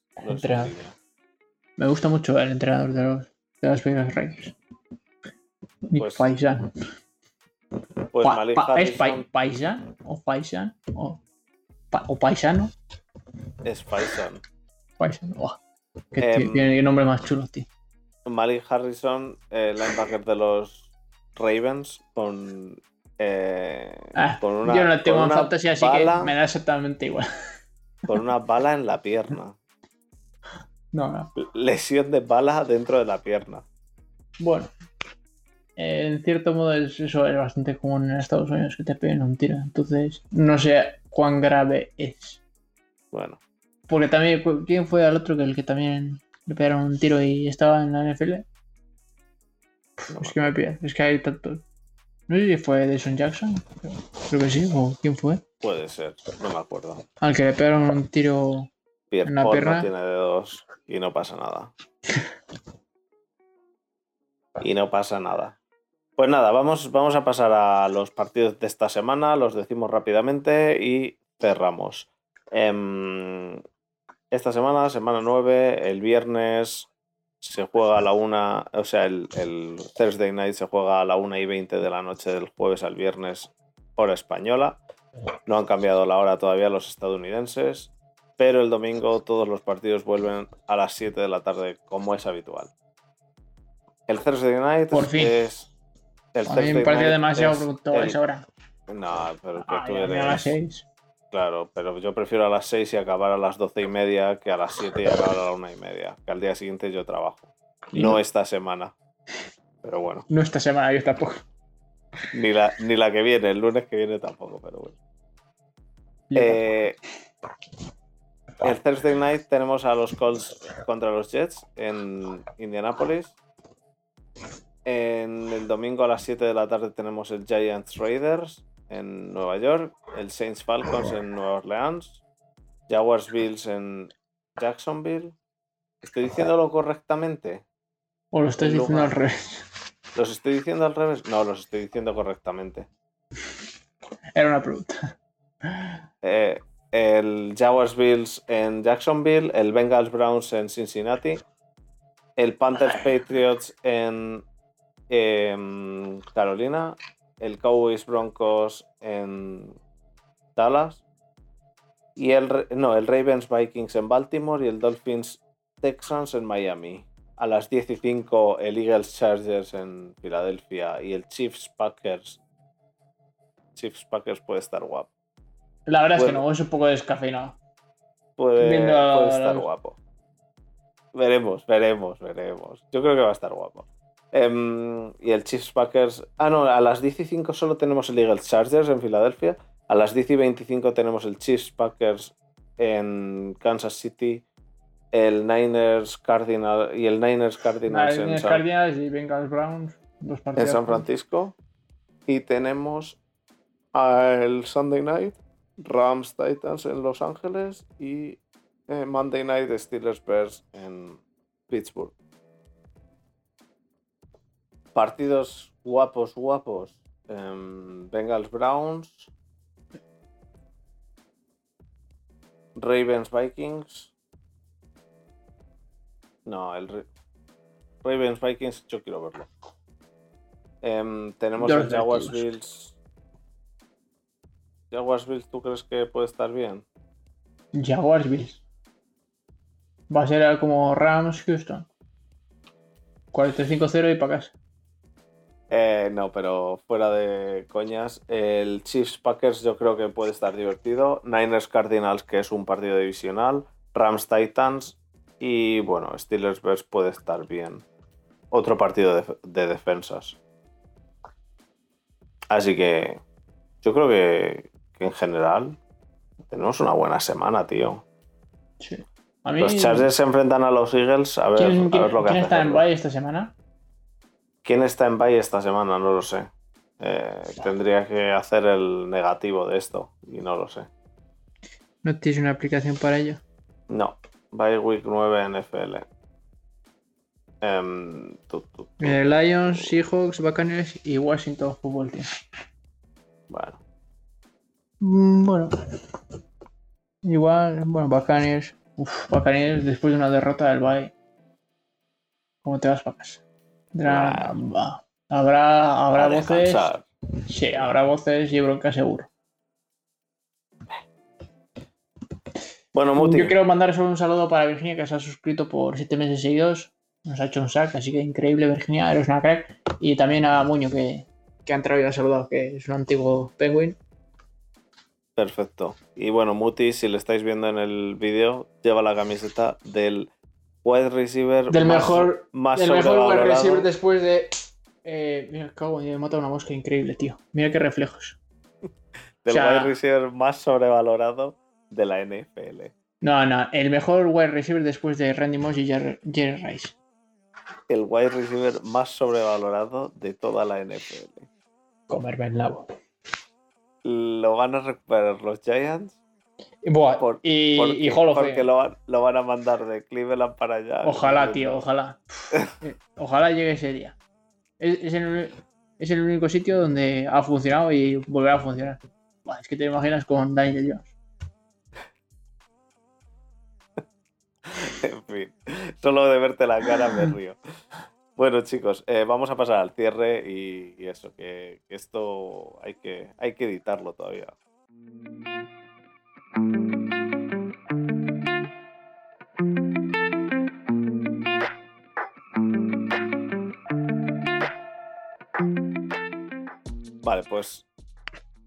Me gusta mucho el entrenador de los, de los Vegas Raiders. Nick pues, Paisan. Pues ¿Es Paisan? ¿O Paisan? ¿O, o Paisano? Es Paisan. Paisan. Oh, que em, tiene el nombre más chulo, tío. Malik Harrison, eh, linebacker de los Ravens, con eh, ah, yo no tengo en fantasy, así que me da exactamente igual. Con una bala en la pierna. No, no. Lesión de bala dentro de la pierna. Bueno, en cierto modo eso es bastante común en Estados Unidos que te peguen un tiro. Entonces, no sé cuán grave es. Bueno. Porque también, ¿quién fue al otro que el que también le pegaron un tiro y estaba en la NFL? es que me pide, es que hay tantos. No sé si fue Jason Jackson. Creo que sí. ¿O quién fue? Puede ser. No me acuerdo. Al que le pegaron un tiro en la pierna. tiene dedos y no pasa nada. y no pasa nada. Pues nada, vamos, vamos a pasar a los partidos de esta semana. Los decimos rápidamente y cerramos. Em, esta semana, semana 9, el viernes se juega a la una, o sea, el, Thursday night se juega a la una y 20 de la noche del jueves al viernes, hora española. No han cambiado la hora todavía los estadounidenses, pero el domingo todos los partidos vuelven a las 7 de la tarde, como es habitual. El Thursday Night es. El a mí me parece demasiado pronto a esa hora. No, pero que tú eres. A las 6. Claro, pero yo prefiero a las 6 y acabar a las 12 y media que a las 7 y acabar a la 1 y media. Que al día siguiente yo trabajo. No, esta semana. Pero bueno. No esta semana, yo tampoco. Ni la, ni la que viene, el lunes que viene tampoco, pero bueno. Eh, el Thursday night tenemos a los Colts contra los Jets en Indianapolis. En el domingo a las 7 de la tarde tenemos el Giants Raiders en Nueva York, el Saints Falcons en Nueva Orleans, Jaguars Bills en Jacksonville. ¿Estoy diciéndolo correctamente? ¿O lo estoy diciendo al revés? ¿Los estoy diciendo al revés? No, los estoy diciendo correctamente. Era una pregunta. Eh, el Jaguars Bills en Jacksonville, el Bengals Browns en Cincinnati, el Panthers Patriots en en Carolina, el Cowboys Broncos en Dallas y el no, el Ravens Vikings en Baltimore y el Dolphins Texans en Miami. A las 10 y 5 el Eagles Chargers en Filadelfia y el Chiefs Packers. Chiefs Packers puede estar guapo. La verdad es que no, es un poco descafeinado. Puede, puede estar guapo. Veremos, veremos, veremos. Yo creo que va a estar guapo. Em, y el Chiefs Packers. Ah, no, a las 10 y 5 solo tenemos el Eagles Chargers en Filadelfia. A las 10 y 25 tenemos el Chiefs Packers en Kansas City. El Niners Cardinal y el Niners Cardinals, en, Cardinals y Bengals Browns. en San Francisco. Y tenemos el Sunday Night, Rams Titans en Los Ángeles y eh, Monday Night Steelers Bears en Pittsburgh partidos guapos, guapos. Em, Bengals Browns. Ravens Vikings. No, el Ravens Vikings yo quiero verlo. Em, tenemos el Jaguars Bills. Jaguars Bills, ¿tú crees que puede estar bien? Jaguars Bills. Va a ser como Rams Houston. 45-0 y para casa. Eh, no, pero fuera de coñas, el Chiefs Packers yo creo que puede estar divertido. Niners Cardinals, que es un partido divisional. Rams Titans. Y bueno, Steelers Bears puede estar bien. Otro partido de, defensas. Así que yo creo que, en general tenemos una buena semana, tío. Los Chargers se enfrentan a los Eagles. A ver, a ver lo que ¿quién está en Bay esta semana? ¿Quién está en Bay esta semana? No lo sé. Eh, tendría que hacer el negativo de esto y no lo sé. ¿No tienes una aplicación para ello? No. Bay Week 9 NFL. Em, Lions, Seahawks, Buccaneers y Washington Football Team. Bueno. Mm, bueno. Igual, bueno, Buccaneers. Uf, Buccaneers después de una derrota del Bay. ¿Cómo te vas para casa? Drama. Habrá, habrá voces. Sí, habrá voces y bronca seguro. Bueno, Muti. Yo quiero mandar solo un saludo para Virginia que se ha suscrito por siete meses seguidos. Nos ha hecho un sack, así que increíble, Virginia, eres una crack. Y también a Muño que, que ha entrado y ha saludado, que es un antiguo penguin. Perfecto. Y bueno, Muti, si le estáis viendo en el vídeo, lleva la camiseta del wide receiver del mejor, más del mejor wide receiver después de. Eh, mira, cago, me mata una mosca increíble, tío. Mira qué reflejos. del wide receiver más sobrevalorado de la NFL. No, no, el mejor wide receiver después de Randy Moss y Jerry, Rice. El wide receiver más sobrevalorado de toda la NFL. Comerme el labo. Lo van a recuperar los Giants y, porque, porque lo van, a mandar de Cleveland para allá. Ojalá, tío, ojalá. Eh, ojalá llegue ese día. Es, el, único sitio donde ha funcionado y volverá a funcionar. es que te imaginas con Daniel Jones. en fin, solo de verte la cara me río. Bueno, chicos, eh, vamos a pasar al cierre y, eso, que, esto hay que, hay que editarlo todavía. Vale, pues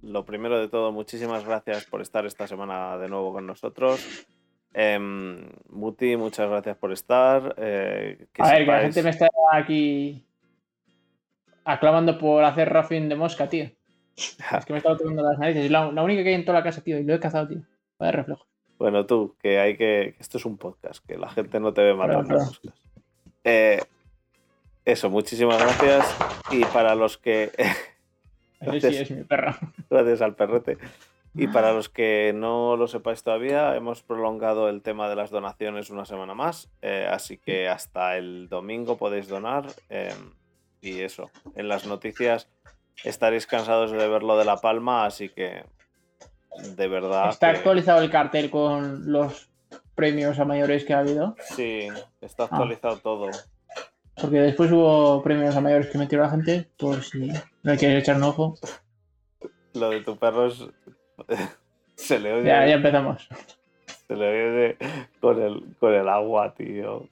lo primero de todo, muchísimas gracias por estar esta semana de nuevo con nosotros. Em, Muti, muchas gracias por estar. Eh, A ver, que la gente me está aquí aclamando por hacer rafting de mosca, tío. es que me he estado tomando las narices. Es la, única que hay en toda la casa, tío, y lo he cazado, tío. Vaya reflejo. Bueno, tú, que hay que. Esto es un podcast, que la gente no te ve matar las moscas. Eh, eso, muchísimas gracias. Y para los que. gracias, sí, es mi perra. Gracias al perrete. Y para los que no lo sepáis todavía, hemos prolongado el tema de las donaciones una semana más. Eh, así que hasta el domingo podéis donar. Em, y eso, en las noticias estaréis cansados de ver lo de La Palma, así que de verdad. ¿Está actualizado el cartel con los premios a mayores que ha habido? Sí, está ah. actualizado todo. Porque después hubo premios a mayores que metió la gente, por si no quieres echar un ojo. Lo de tu perro es. se le oye. Ya, ya empezamos. Se le oye con, el, con el agua, tío.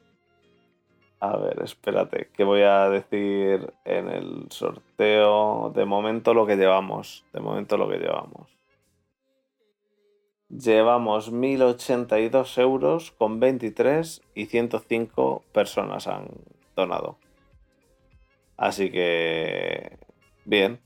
A ver, espérate, ¿qué voy a decir en el sorteo? De momento lo que llevamos. De momento lo que llevamos. Llevamos 1082 euros con 23 y 105 personas han donado. Así que... Bien.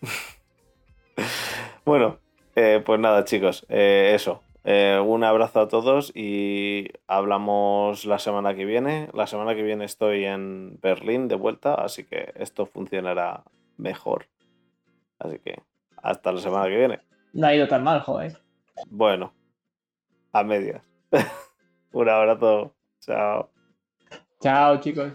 bueno, eh, pues nada chicos, eh, eso. Eh, un abrazo a todos y hablamos la semana que viene. La semana que viene estoy en Berlín de vuelta, así que esto funcionará mejor. Así que hasta la semana que viene. No ha ido tan mal, joder. Bueno, a medias. Un abrazo. Chao. Chao, chicos.